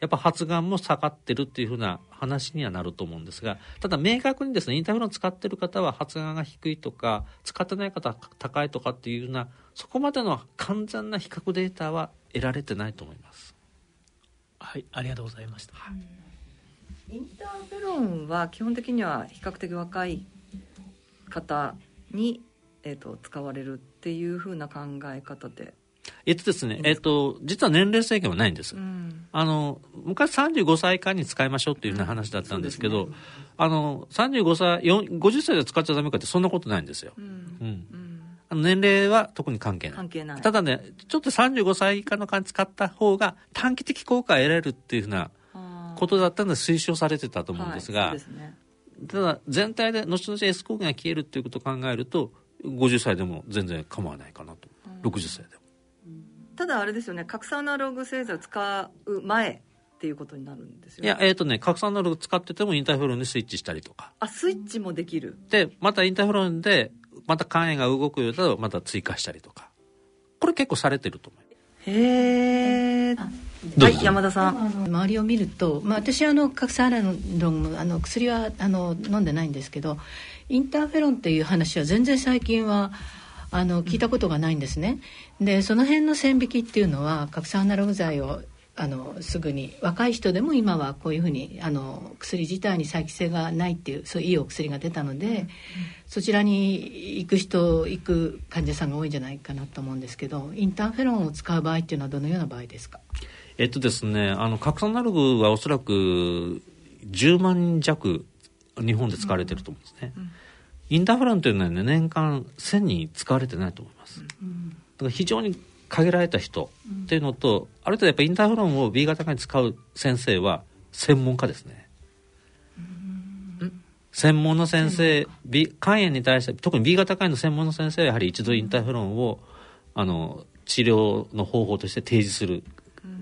やっぱ発がんも下がってるっていうふうな話にはなると思うんですが、ただ明確にですね、インターフェロン使ってる方は発がんが低いとか、使ってない方は高いとかっていうような、そこまでの完全な比較データは得られてないと思います。はいありがとうございました、インターフェロンは基本的には比較的若い方に、えーと、使われるっていうふうな考え方で。えっとですね、えっと、実は年齢制限はないんです。うん、あの、昔35歳以下に使いましょうっていうような話だったんですけど、うんね、あの、35歳、50歳で使っちゃダメかってそんなことないんですよ。うん。うん年齢は特に関係ない。関係ない。ただね、ちょっと35歳以下の間使った方が短期的効果を得られるっていうふうなことだったので推奨されてたと思うんですが、はい、ね、ただ全体で後々 S 抗原が消えるっていうことを考えると50歳でも全然構わないかなと、うん、60歳でも。ただあれですよね核酸アナログ製剤を使う前っていうことになるんですよ、ね、いやえっ、ー、とね核酸アナログ使っててもインターフェロンにスイッチしたりとか。あスイッチもできる。でまたインターフェロンでまた肝炎が動くようだとまた追加したりとか。これ結構されてると思いますへえはい山田さん。周りを見ると、まあ、私はあの核酸アナログあの薬はあの飲んでないんですけどインターフェロンっていう話は全然最近はあの聞いたことがないんですね。でその辺の線引きっていうのは核酸アナログ剤をあのすぐに若い人でも今はこういうふうにあの薬自体に再帰性がないっていうそういういいお薬が出たので、うん、そちらに行く人行く患者さんが多いんじゃないかなと思うんですけどインターフェロンを使う場合っていうのはどのような場合ですか？えっとですねあの核酸アナログはおそらく10万弱日本で使われてると思うんですね、うん。うん、インターフェロンというのは、ね、年間1000人使われてないと思います、だから非常に限られた人っていうのと、うん、ある程度やっぱインターフロンを B 型化に使う先生は専門家ですね。専門の先生、B、肝炎に対して特に B 型肝炎の専門の先生はやはり一度インターフロンをあの治療の方法として提示する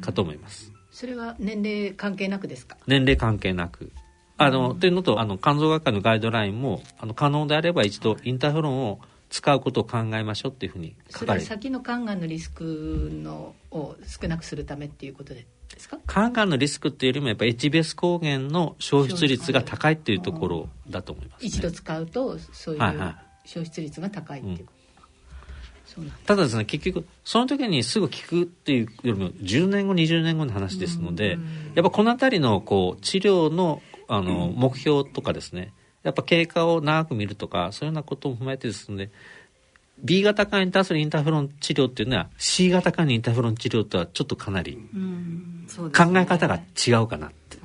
かと思います。それは年齢関係なくですか？年齢関係なく。あの、というのとあの肝臓学会のガイドラインもあの可能であれば一度インターフロンを使うことを考えましょうっていうふうに書かれて。先の肝がんのリスクのを少なくするためっていうことですか？肝がんのリスクっていうよりもやっぱり HBS 抗原の消失率が高いっていうところだと思います、ね、一度使うとそういう消失率が高いっていう。ただですね結局その時にすぐ効くっていうよりも10年後20年後の話ですので、やっぱこの辺りのこう治療のあの目標とかですね、やっぱ経過を長く見るとかそういうようなことも踏まえてですので B 型肝に対するインターフェロン治療っていうのは C 型肝にインターフェロン治療とはちょっとかなり考え方が違うかなって。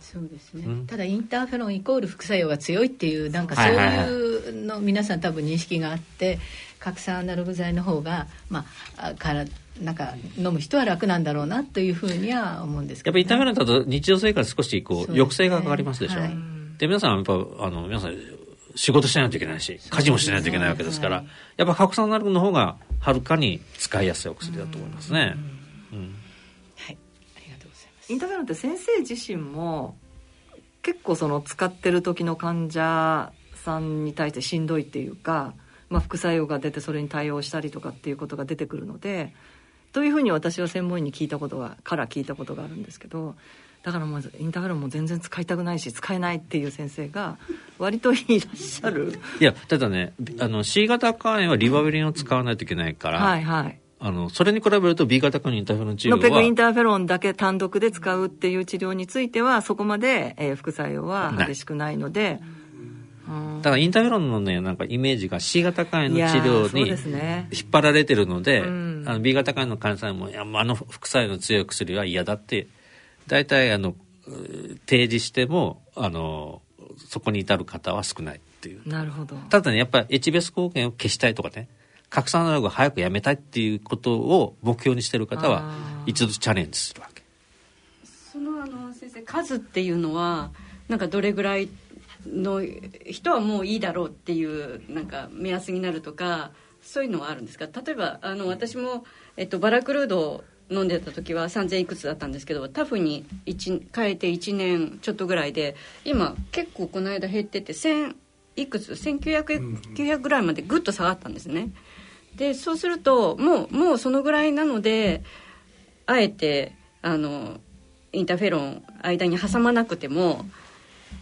そうですね、うん、ただインターフェロンイコール副作用が強いっていうなんかそういうの皆さん多分認識があって核酸アナログ剤の方がまあからなんか飲む人は楽なんだろうなというふうには思うんですけど、ね、やっぱインターフェロンだと日常生活少しこう抑制がかかりますでしょ、う、はいで皆さんやっぱあの皆さん仕事しないといけないし家事もしないといけないわけですから、はい、やっぱ核酸ナルグの方がはるかに使いやすいお薬だと思いますね。うん、はい。ありがとうございます。インターフェロンって先生自身も結構その使ってる時の患者さんに対してしんどいっていうか、まあ、副作用が出てそれに対応したりとかっていうことが出てくるのでというふうに私は専門医に聞いたことがから聞いたことがあるんですけどだからまずインターフェロンも全然使いたくないし使えないっていう先生が割といらっしゃる。いやただねあの C 型肝炎はリバビリンを使わないといけないから、はいはい。あのそれに比べると B 型肝炎インターフェロン治療はノペクインターフェロンだけ単独で使うっていう治療についてはそこまで、えー、副作用は激しくないので。だからインターフェロンのねなんかイメージが C 型肝炎の治療に引っ張られてるので、ね、あの B 型肝炎の患者さんもいやあの副作用の強い薬は嫌だって大体あの提示してもあのそこに至る方は少ないっていう。なるほど。ただねやっぱり HBS 抗原を消したいとかね拡散アナログを早くやめたいっていうことを目標にしてる方は一度チャレンジするわけ。そのあの先生数っていうのはなんかどれぐらいの人はもういいだろうっていうなんか目安になるとかそういうのはあるんですか？例えばあの私も、えっと、バラクルード飲んでた時は3000いくつだったんですけどタフに変えて1年ちょっとぐらいで今結構この間減ってて1000いくつ1900ぐらいまでぐっと下がったんですね。でそうするともうもうそのぐらいなのであえてあのインターフェロン間に挟まなくても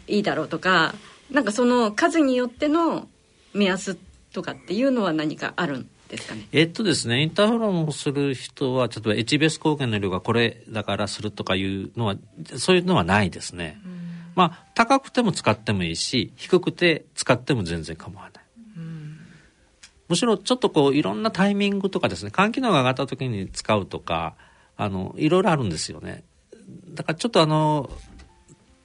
いいだろうとかなんかその数によっての目安とかっていうのは何かあるんですかね。えっとですねインターフェロンをする人は例えば HBS 抗原の量がこれだからするとかいうのはそういうのはないですね、うん、まあ高くても使ってもいいし低くて使っても全然構わない、うん、むしろちょっとこういろんなタイミングとかですね肝機能が上がった時に使うとかあのいろいろあるんですよね。だからちょっとあの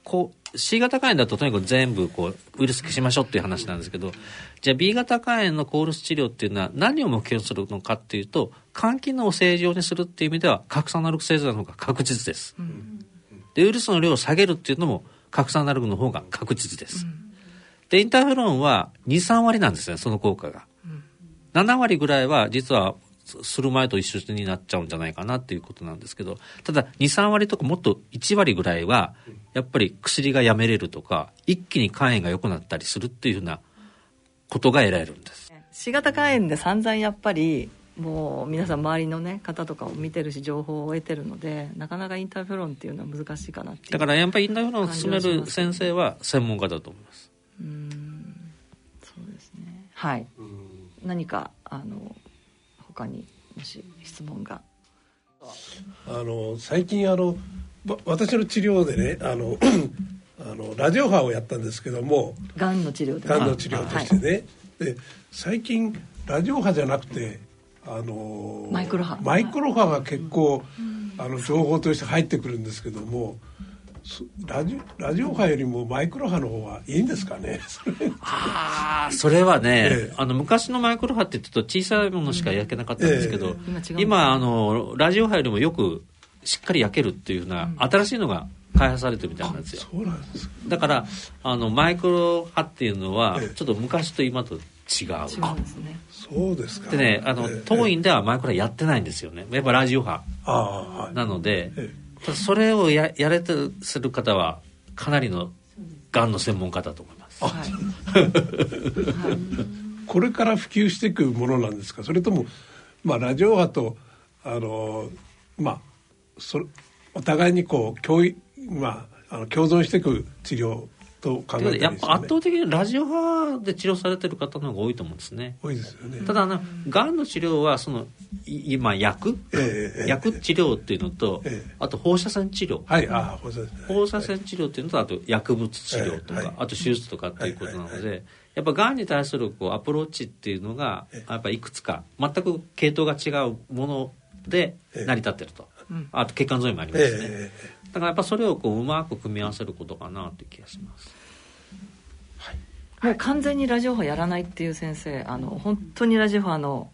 こう C 型肝炎だととにかく全部こうウイルス消しましょうっていう話なんですけどじゃあ B 型肝炎のコールス治療っていうのは何を目標にするのかっていうと肝機能を正常にするっていう意味では核酸アナログ製剤の方が確実です、うん、でウイルスの量を下げるっていうのも核酸アナログの方が確実です、うん、でインターフェロンは23割なんですねその効果が、うん、7割ぐらいは実はする前と一緒になっちゃうんじゃないかなっていうことなんですけどただ23割とかもっと1割ぐらいはやっぱり薬がやめれるとか一気に肝炎が良くなったりするっていうふうなことが得られるんです。C 型肝炎で散々やっぱりもう皆さん周りの、ね、方とかを見てるし情報を得てるのでなかなかインターフェロンっていうのは難しいかなってだからやっぱりインターフェロンを進める先生は専門家だと思います。うんそうですね。はい。何かあの他にもし質問が。あの最近あの私の治療でねあの あのラジオ波をやったんですけどもがんの治療で、ね、がんの治療としてね、はい、で最近ラジオ波じゃなくてあのマイクロ波。マイクロ波が結構、あの情報として入ってくるんですけどもラジラジオ波よりもマイクロ波の方はいいんですかね？ああそれ。はね、ええ、あの昔のマイクロ波って言うと小さいものしか焼けなかったんですけど、え、今あのラジオ波よりもよくしっかり焼けるっていうような、うん、新しいのが開発されてるみたいなんですよ。そうなんですだからあのマイクロ波っていうのは、ちょっと昔と今と違う。違うんですね。そうですか。でねあの、当院ではマイクロ波やってないんですよね。やっぱラジオ波なので、それをややれとする方はかなりのがんの専門家だと思います。はい、これから普及していくものなんですか？それとも、まあ、ラジオ波とあのまあそお互いにこう共,、まあ、あの共存していく治療と考えて、ね、やっぱ圧倒的にラジオ波で治療されてる方の方が多いと思うんですね。多いですよね。ただあのがんの治療はその今薬、えー、薬治療っていうのと、えー、あと放射線治療、はい、あ放射線、放射線治療っていうのとあと薬物治療とか、えー、あと手術とかっていうことなので。やっぱがんに対するこうアプローチっていうのがやっぱいくつか全く系統が違うもので成り立ってると、あと血管沿いもありますね、だからやっぱそれをこううまく組み合わせることかなという気がします。はい、もう完全にラジオ波やらないっていう先生あの本当にラジオ波の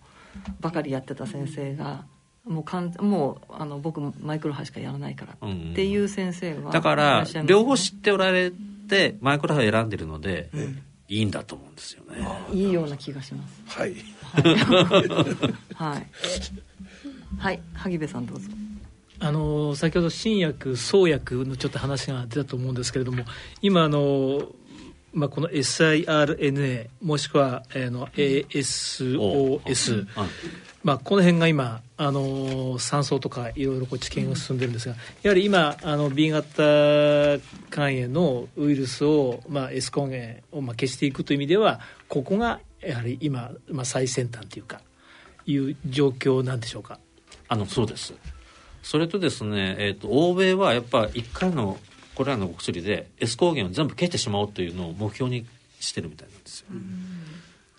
ばかりやってた先生がもうかんもうあの僕マイクロ波しかやらないからっていう先生は、だから両方知っておられてマイクロ波を選んでるので、うん、いいんだと思うんですよね。いいような気がします。はい。はい、はい、萩部さんどうぞあの先ほど新薬創薬のちょっと話が出たと思うんですけれども今あの、まあ、この SIRNA もしくは、えー、の ASOS、まあ、この辺が今あの酸素とかいろいろこう治験が進んでるんですがやはり今あの B 型肝炎のウイルスを、まあ、S 根源をまあ消していくという意味ではここがやはり今、まあ、最先端というかいう状況なんでしょうか？あのそうですそれとですね、えーと、欧米はやっぱ1回のこれらのお薬で S 抗原を全部消してしまおうというのを目標にしてるみたいなんですよ。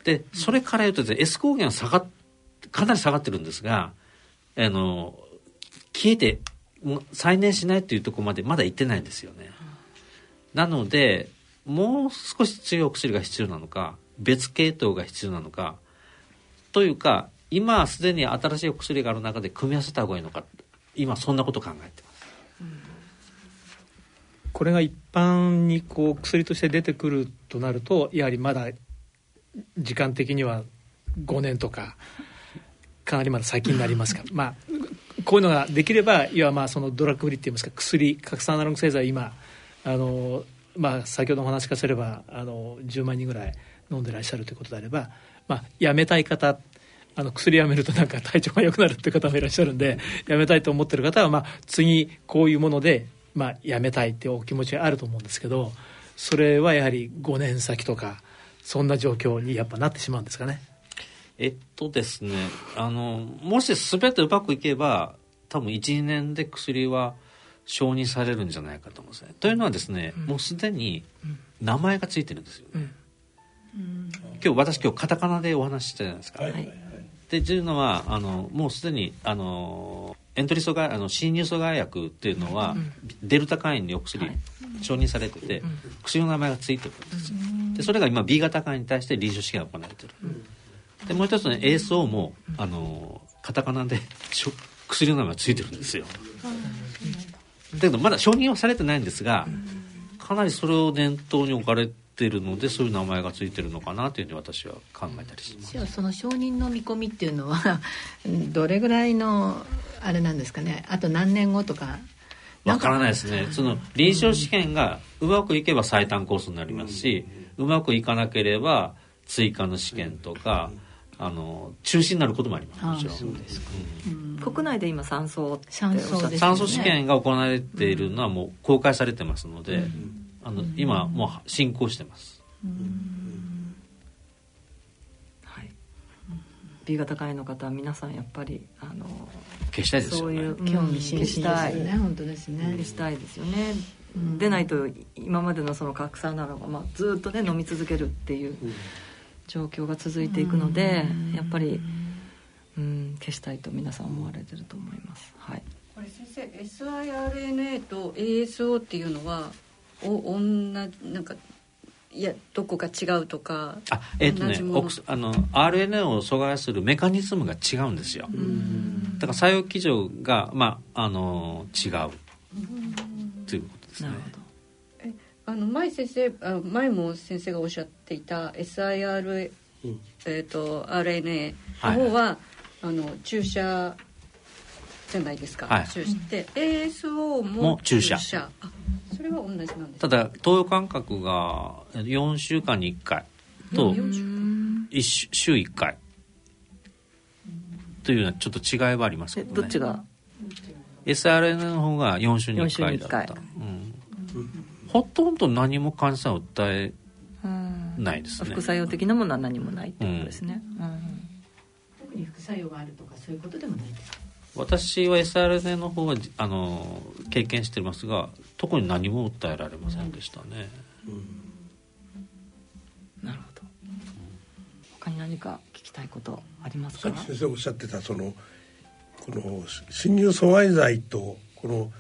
でそれから言うとですね S 抗原は下がかなり下がってるんですがあの消えて再燃しないというところまでまだ行ってないんですよね。なのでもう少し強いお薬が必要なのか別系統が必要なのかというか今すでに新しいお薬がある中で組み合わせた方がいいのか今そんなこと考えてます、うん、これが一般にこう薬として出てくるとなるとやはりまだ時間的には5年とかかなりまだ先になりますか。ら まあこういうのができればいわまあそのドラッグフリーっていいますか薬核酸アナログ製剤今あのまあ先ほどお話しかすればあの10万人ぐらい飲んでらっしゃるということであれば、まあ、やめたい方あの薬やめるとなんか体調が良くなるっていう方もいらっしゃるんでやめたいと思ってる方は、まあ、次こういうもので、まあ、やめたいっていうお気持ちがあると思うんですけどそれはやはり5年先とかそんな状況にやっぱなってしまうんですかね。えっとですねあのもし全てうまくいけば多分12年で薬は承認されるんじゃないかと思うんですね。というのはですね、うん、もうすでに名前がついてるんですよね。うんうん、今日私今日カタカナでお話ししたじゃないですか。はいでというのはあのもうすでにあのエントリ阻害あの侵入阻害薬っていうのは、うん、デルタ肝炎にお薬、はい、承認されてて、うん、薬の名前がついてるんです。よ、でそれが今 B 型肝炎に対して臨床試験が行われてる、でもう一つね ASO もあのカタカナで薬の名前がついてるんですよ、だけどまだ承認はされてないんですがかなりそれを念頭に置かれってるのでそういう名前がついてるのかなというふうに私は考えたりします。じゃあその承認の見込みっていうのは どれぐらいのあれなんですかね？あと何年後とか？わからないですね。その臨床試験がうまくいけば最短コースになりますし、うまくいかなければ追加の試験とか、あの中止になることもあります。もちろん。国内で今酸素酸素ね、酸素試験が行われているのはもう公開されてますので、あの今もう進行してます、はい。B 型肝炎の方は皆さんやっぱりあの消したいですよね。そういう興味津々ですよね本当ですね。消したいですよね、でないと今までのその拡散なのが、まあ、ずっとね飲み続けるっていう状況が続いていくので、やっぱりうん消したいと皆さん思われてると思います。はい。これ先生 siRNA と ASO っていうのはお同じなんかいやどこか違うとかあえっ、とね同じもの。オクスあの RNA を阻害するメカニズムが違うんですよ。だから作用基準がまああの違う。ということですね。あの前先生あ前も先生がおっしゃっていた SIR、えー、と RNA の方は、あの注射じゃないですか、はい。注射。で ASO もも注射。あそれは同じなんですただ投与間隔が4週間に1回と一週週1回というようなちょっと違いはありますけど、ね、どっちが？SRN の方が4週に1回だった。4週に一うん、ほとんど何も患者さんを訴えないですね。副作用的なものは何もないってことですね、特に副作用があるとかそういうことでもないです私は SRN の方はあの経験してますが特に何も訴えられませんでしたね、なるほど。他に何か聞きたいことありますか？さっき先生おっしゃってたそのこの侵入阻害剤とこの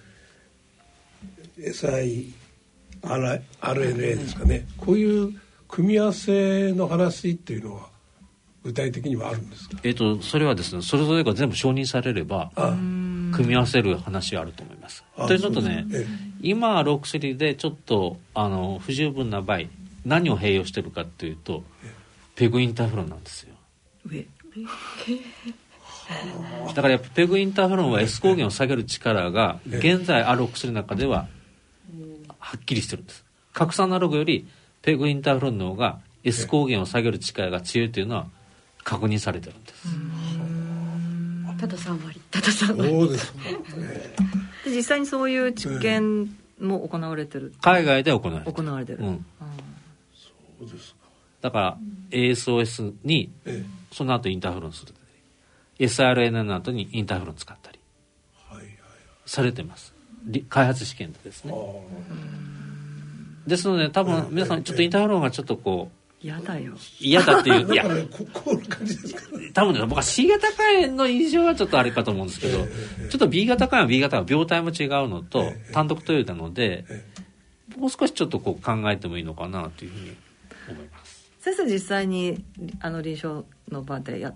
siRNA ですかね。こういう組み合わせの話っていうのは具体的にはあるんですか？えっ、とそれはですねそれぞれが全部承認されれば組み合わせる話があると思います。あ。というのとねそうですね今あるお薬でちょっとあの不十分な場合何を併用してるかっていうとペグインターフロンなんですよ。上。だからやっぱペグインターフロンは S 抗原を下げる力が現在あるお薬の中でははっきりしてるんです。核酸アナログよりペグインターフロンの方が S 抗原を下げる力が強いというのは確認されてるんです。ただ3割ただ3割そうです。で実際にそういう実験も行われてる、海外で行われてる。行われてる、うん。そうですか。だから ASOS にえその後インターフロンする。SRNA の後にインターフロン使ったり。されてます。り開発試験でですね。ですので多分皆さんちょっとインターフロンがちょっとこう嫌だよ。嫌だっていう いや。ここういう感じですか多分ね僕は C 型肝炎の印象はちょっとあれかと思うんですけどちょっと B 型肝炎は B 型は病態も違うのと単独投与なのでもう少しちょっとこう考えてもいいのかなというふうに思います。先生実際にあの臨床の場でや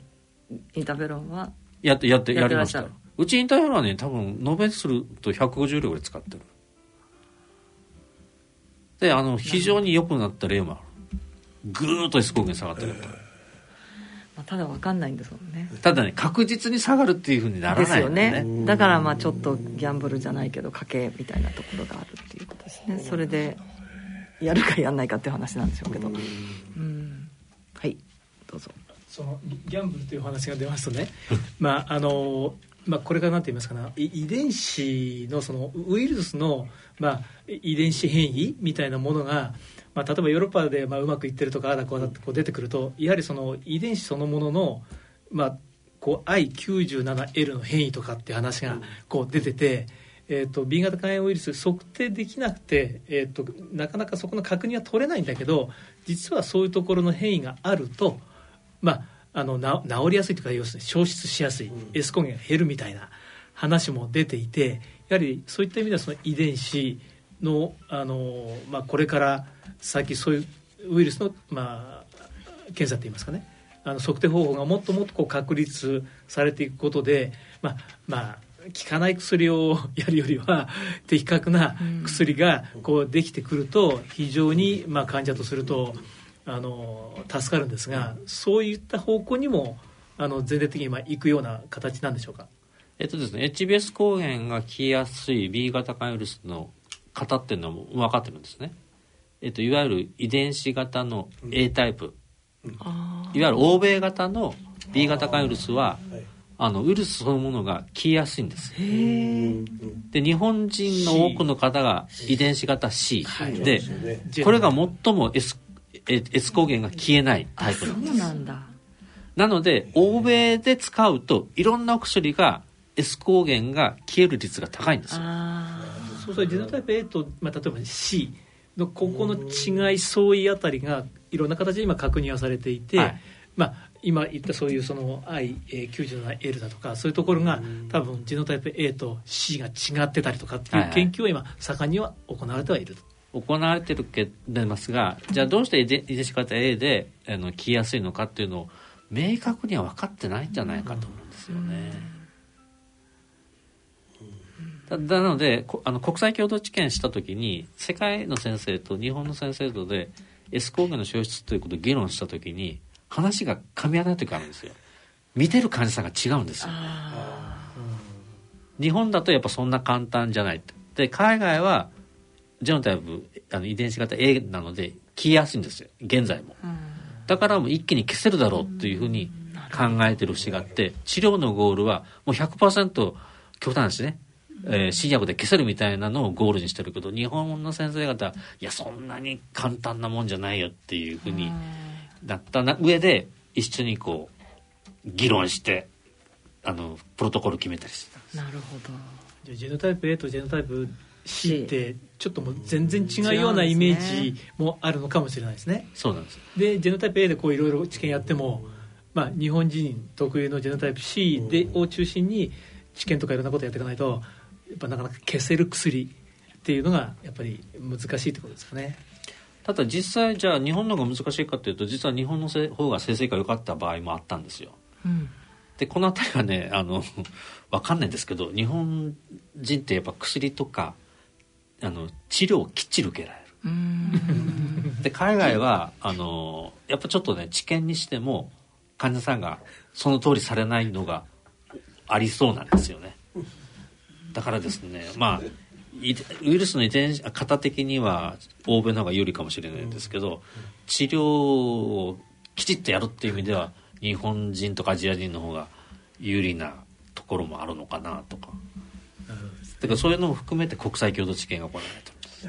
インターフェロンは？やってやってややりましたうちインターフェロンはね多分延べすると150量ぐらい使ってる。であの非常に良くなった例もあるぐーっと S 抗原下がってる、まあ、ただ分かんないんですもんね。ただね確実に下がるっていうふうにならですよね。ねだからまあちょっとギャンブルじゃないけど賭けみたいなところがあるっていうことですね。それでやるかやんないかっていう話なんでしょうけど。うん。はい。どうぞ。そのギャンブルというお話が出ますとね。まああのまあ、これからなんて言いますかな。い遺伝子のそのウイルスの、まあ、遺伝子変異みたいなものが、まあ、例えばヨーロッパでまあうまくいってるとかああだこうだってこう出てくるとやはりその遺伝子そのものの、まあ、こう I97L の変異とかっていう話がこう出てて。えー、と B 型肝炎ウイルス測定できなくて、えー、となかなかそこの確認は取れないんだけど実はそういうところの変異があると、まあ、あのな治りやすいというか要するに消失しやすい、S 抗原が減るみたいな話も出ていてやはりそういった意味ではその遺伝子のあの、まあ、これから先そういうウイルスの、まあ、検査といいますかね。あの測定方法がもっともっとこう確立されていくことで、まあまあ、効かない薬をやるよりは 的確な薬がこうできてくると非常にまあ患者とするとあの助かるんですがそういった方向にもあの全体的に今行くような形なんでしょうか？えっとですね HBS 抗原が効きやすい B 型肝ウイルスの型っていうのも分かってるんですね、えっと、いわゆる遺伝子型の A タイプ、いわゆる欧米型の B 型肝ウイルスはあのウイルスそのものが消えやすいんです。で日本人の多くの方が遺伝子型 C でこれが最も S, S 抗原が消えないタイプなんですそうなんだ。なので欧米で使うといろんなお薬が S 抗原が消える率が高いんですよそうそうジェノタイプ A と、まあ、例えば C のここの違い相違あたりがいろんな形で今確認はされていて、はい、まあ今言ったそういうその I97L だとかそういうところが多分ジノタイプ A と C が違ってたりとかっていう研究は今盛んには行われてはいると。行われてるけますがじゃあどうして遺伝子型 A であの消えやすいのかっていうのを明確には分かってないんじゃないかと思うんですよね。なのであの国際共同治験した時に世界の先生と日本の先生とで S 抗原の消失ということを議論した時に話が噛み合わない時があるんですよ。見てる患者さんが違うんですよ。日本だとやっぱそんな簡単じゃないで海外はジェノタイプあの遺伝子型 A なので消えやすいんですよ。現在も。だからもう一気に消せるだろうというふうに考えてる節があって治療のゴールはもう100%極端ですねえー、新薬で消せるみたいなのをゴールにしてるけど日本の先生方いやそんなに簡単なもんじゃないよっていうふうになったな上で一緒にこう議論してあのプロトコル決めたりしてなるほど。じゃジェノタイプ A とジェノタイプ C ってちょっともう全然違うようなイメージもあるのかもしれないですね。そうなんです。でジェノタイプ A でこういろいろ治験やっても、まあ、日本人特有のジェノタイプ C でを中心に治験とかいろんなことやっていかないとやっぱなかなか消せる薬っていうのがやっぱり難しいってことですかね。ただ実際じゃあ日本の方が難しいかというと実は日本の方が成績が良かった場合もあったんですよ。うん、でこの辺りはねあの 分かんないんですけど日本人ってやっぱ薬とかあの治療をきっちり受けられる。で海外はあのやっぱちょっとね治験にしても患者さんがその通りされないのがありそうなんですよね。だからですねまあウイルスの遺伝子型的には欧米の方が有利かもしれないんですけど、治療をきちっとやるっていう意味では日本人とかアジア人の方が有利なところもあるのかなとか、だからそういうのも含めて国際共同治験が行われてます。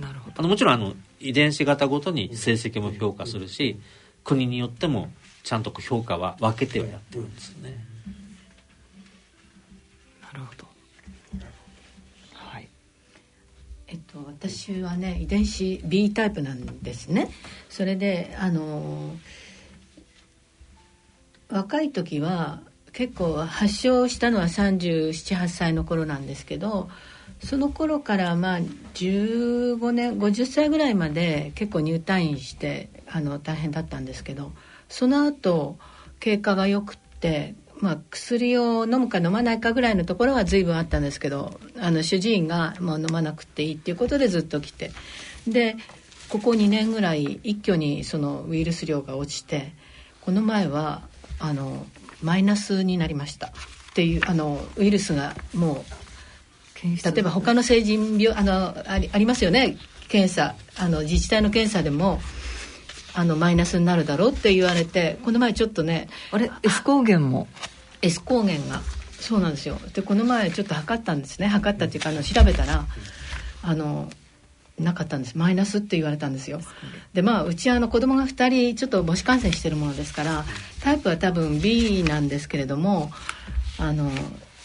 なるほど。あのもちろんあの遺伝子型ごとに成績も評価するし国によってもちゃんと評価は分けてはやってるんですね。るほど。はい。えっと私はね遺伝子 B タイプなんですね。それであの若い時は結構発症したのは378歳の頃なんですけどその頃からまあ15年50歳ぐらいまで結構入退院してあの大変だったんですけどその後経過が良くってまあ、薬を飲むか飲まないかぐらいのところは随分あったんですけどあの主治医がもう飲まなくていいっていうことでずっと来て。でここ2年ぐらい一挙にそのウイルス量が落ちてこの前はあのマイナスになりました。っていうあのウイルスがもう例えば他の成人病あのありありますよね。検査あの自治体の検査でもあのマイナスになるだろうって言われてこの前ちょっとねあれ？S 抗原も？S 抗原がそうなんですよ。でこの前ちょっと測ったんですね。測ったっていうかあの調べたらあのなかったんです。マイナスって言われたんですよ。でまあうちはあの子供が2人ちょっと母子感染してるものですからタイプは多分 B なんですけれどもあの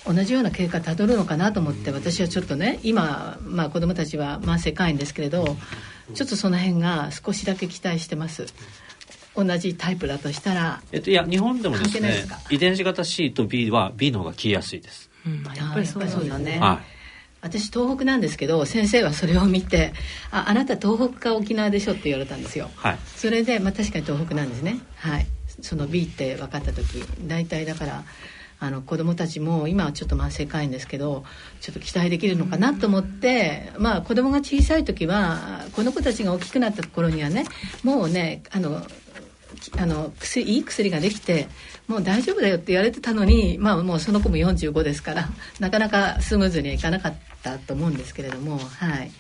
同じような経過たどるのかなと思って私はちょっとね今、まあ、子供たちは慢性肝炎ですけれどちょっとその辺が少しだけ期待してます。同じタイプだとしたら、えっと、いや日本でもですね遺伝子型 C と B は B の方が消えやすいです、うん、やっぱりそうだね、はい、私東北なんですけど先生はそれを見て「ああなた東北か沖縄でしょ」って言われたんですよ、はい、それで、まあ、確かに東北なんですね。はい。その B って分かった時大体だからあの子どもたちも今はちょっと慢性肝炎ですけどちょっと期待できるのかなと思って、まあ子どもが小さい時はこの子たちが大きくなった頃にはねもうねあのあの薬いい薬ができてもう大丈夫だよって言われてたのに、まあ、もうその子も45ですからなかなかスムーズにはいかなかったと思うんですけれども、はい、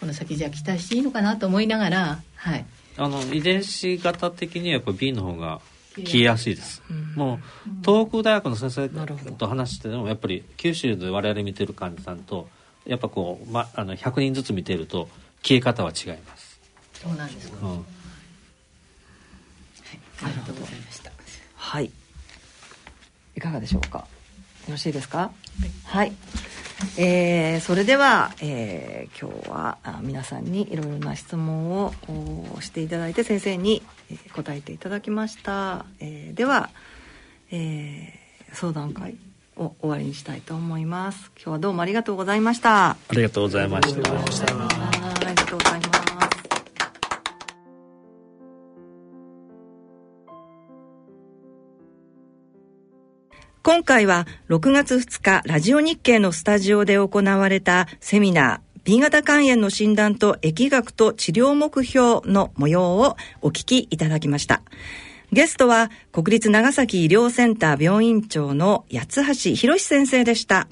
この先じゃあ期待していいのかなと思いながら、はい、あの遺伝子型的にはやっぱ B の方が消えやすいです、うん、もう東北大学の先生と話してもやっぱり九州で我々見てる患者さんとやっぱこう、ま、あの100人ずつ見てると消え方は違います。そうなんですか、うん、はい、ありがとうございました。はい。いかがでしょうか。よろしいですか？はい、えー、それでは、えー、今日は皆さんにいろいろな質問をしていただいて先生に答えていただきました、えー、では、えー、相談会を終わりにしたいと思います。今日はどうもありがとうございました。ありがとうございました今回は6月2日ラジオ日経のスタジオで行われたセミナー B 型肝炎の診断と疫学と治療目標の模様をお聞きいただきました。ゲストは国立長崎医療センター病院長の八橋博先生でした。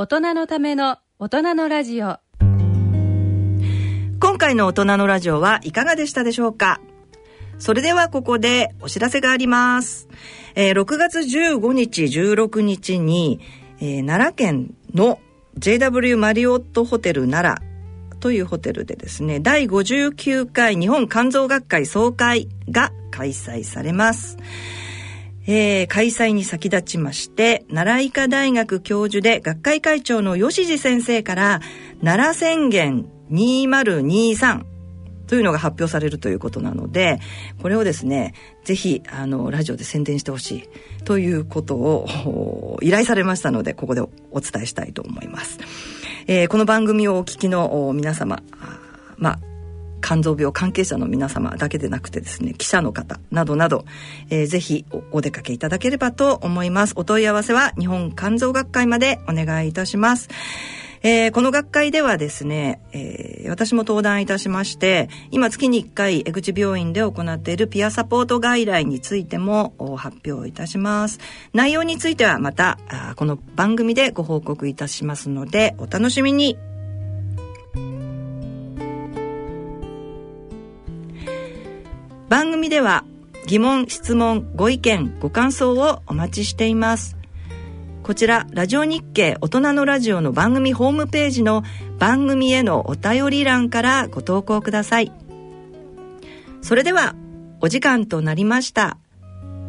大人のための大人のラジオ今回の大人のラジオはいかがでしたでしょうか？それではここでお知らせがあります。えー、6月15日、16日に、えー、奈良県の JW マリオットホテル奈良というホテルでですね、第59回日本肝臓学会総会が開催されます。えー、開催に先立ちまして、奈良医科大学教授で学会会長の吉次先生から、奈良宣言2023というのが発表されるということなので、これをですね、ぜひ、あの、ラジオで宣伝してほしいということを 依頼されましたので、ここでお伝えしたいと思います。えー、この番組をお聞きの皆様、まあ、肝臓病関係者の皆様だけでなくてですね、記者の方などなど、えー、ぜひお出かけいただければと思います。お問い合わせは日本肝臓学会までお願いいたします。えー、この学会ではですね、えー、私も登壇いたしまして、今月に1回江口病院で行っているピアサポート外来についても発表いたします。内容についてはまた、この番組でご報告いたしますので、お楽しみに。番組では疑問、質問、ご意見、ご感想をお待ちしています。こちら、ラジオ日経大人のラジオの番組ホームページの番組へのお便り欄からご投稿ください。それでは、お時間となりました。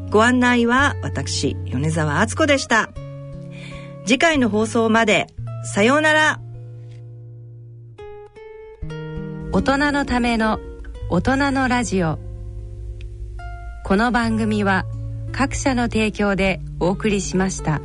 ご案内は私、米沢敦子でした。次回の放送まで、さようなら。大人のための大人のラジオこの番組は各社の提供でお送りしました。